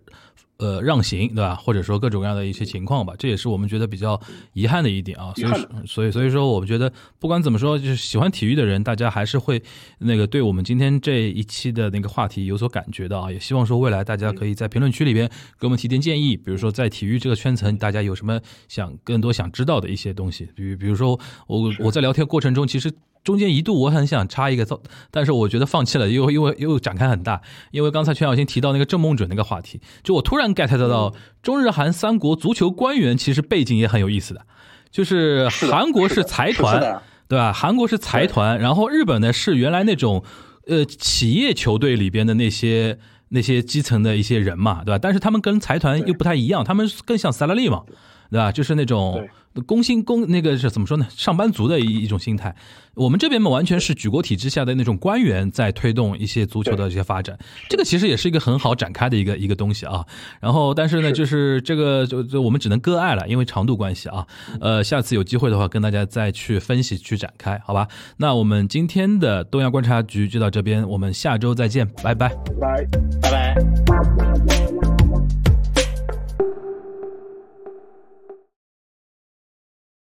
S1: 呃让行，对吧？或者说各种各样的一些情况吧，这也是我们觉得比较遗憾的一点啊。所以所以所以说，我们觉得不管怎么说，就是喜欢体育的人，大家还是会那个对我们今天这一期的那个话题有所感觉的啊。也希望说未来大家可以在评论区里边给我们提点建议，比如说在体育这个圈层，大家有什么想更多想知道的一些东西，比比如说我我在聊天过程中其实。中间一度我很想插一个造，但是我觉得放弃了，因为因为又展开很大。因为刚才全小新提到那个郑梦准那个话题，就我突然 get 到，中日韩三国足球官员其实背景也很有意思的，就是韩国是财团，对吧？韩国是财团，然后日本呢是原来那种呃企业球队里边的那些那些基层的一些人嘛，对吧？但是他们跟财团又不太一样，他们更像萨拉利嘛，对吧？就是那种。工薪工那个是怎么说呢？上班族的一一种心态。我们这边嘛，完全是举国体制下的那种官员在推动一些足球的这些发展。这个其实也是一个很好展开的一个一个东西啊。然后，但是呢，就是这个就就我们只能割爱了，因为长度关系啊。呃，下次有机会的话，跟大家再去分析去展开，好吧？那我们今天的东亚观察局就到这边，我们下周再见，拜拜，
S7: 拜
S2: 拜拜。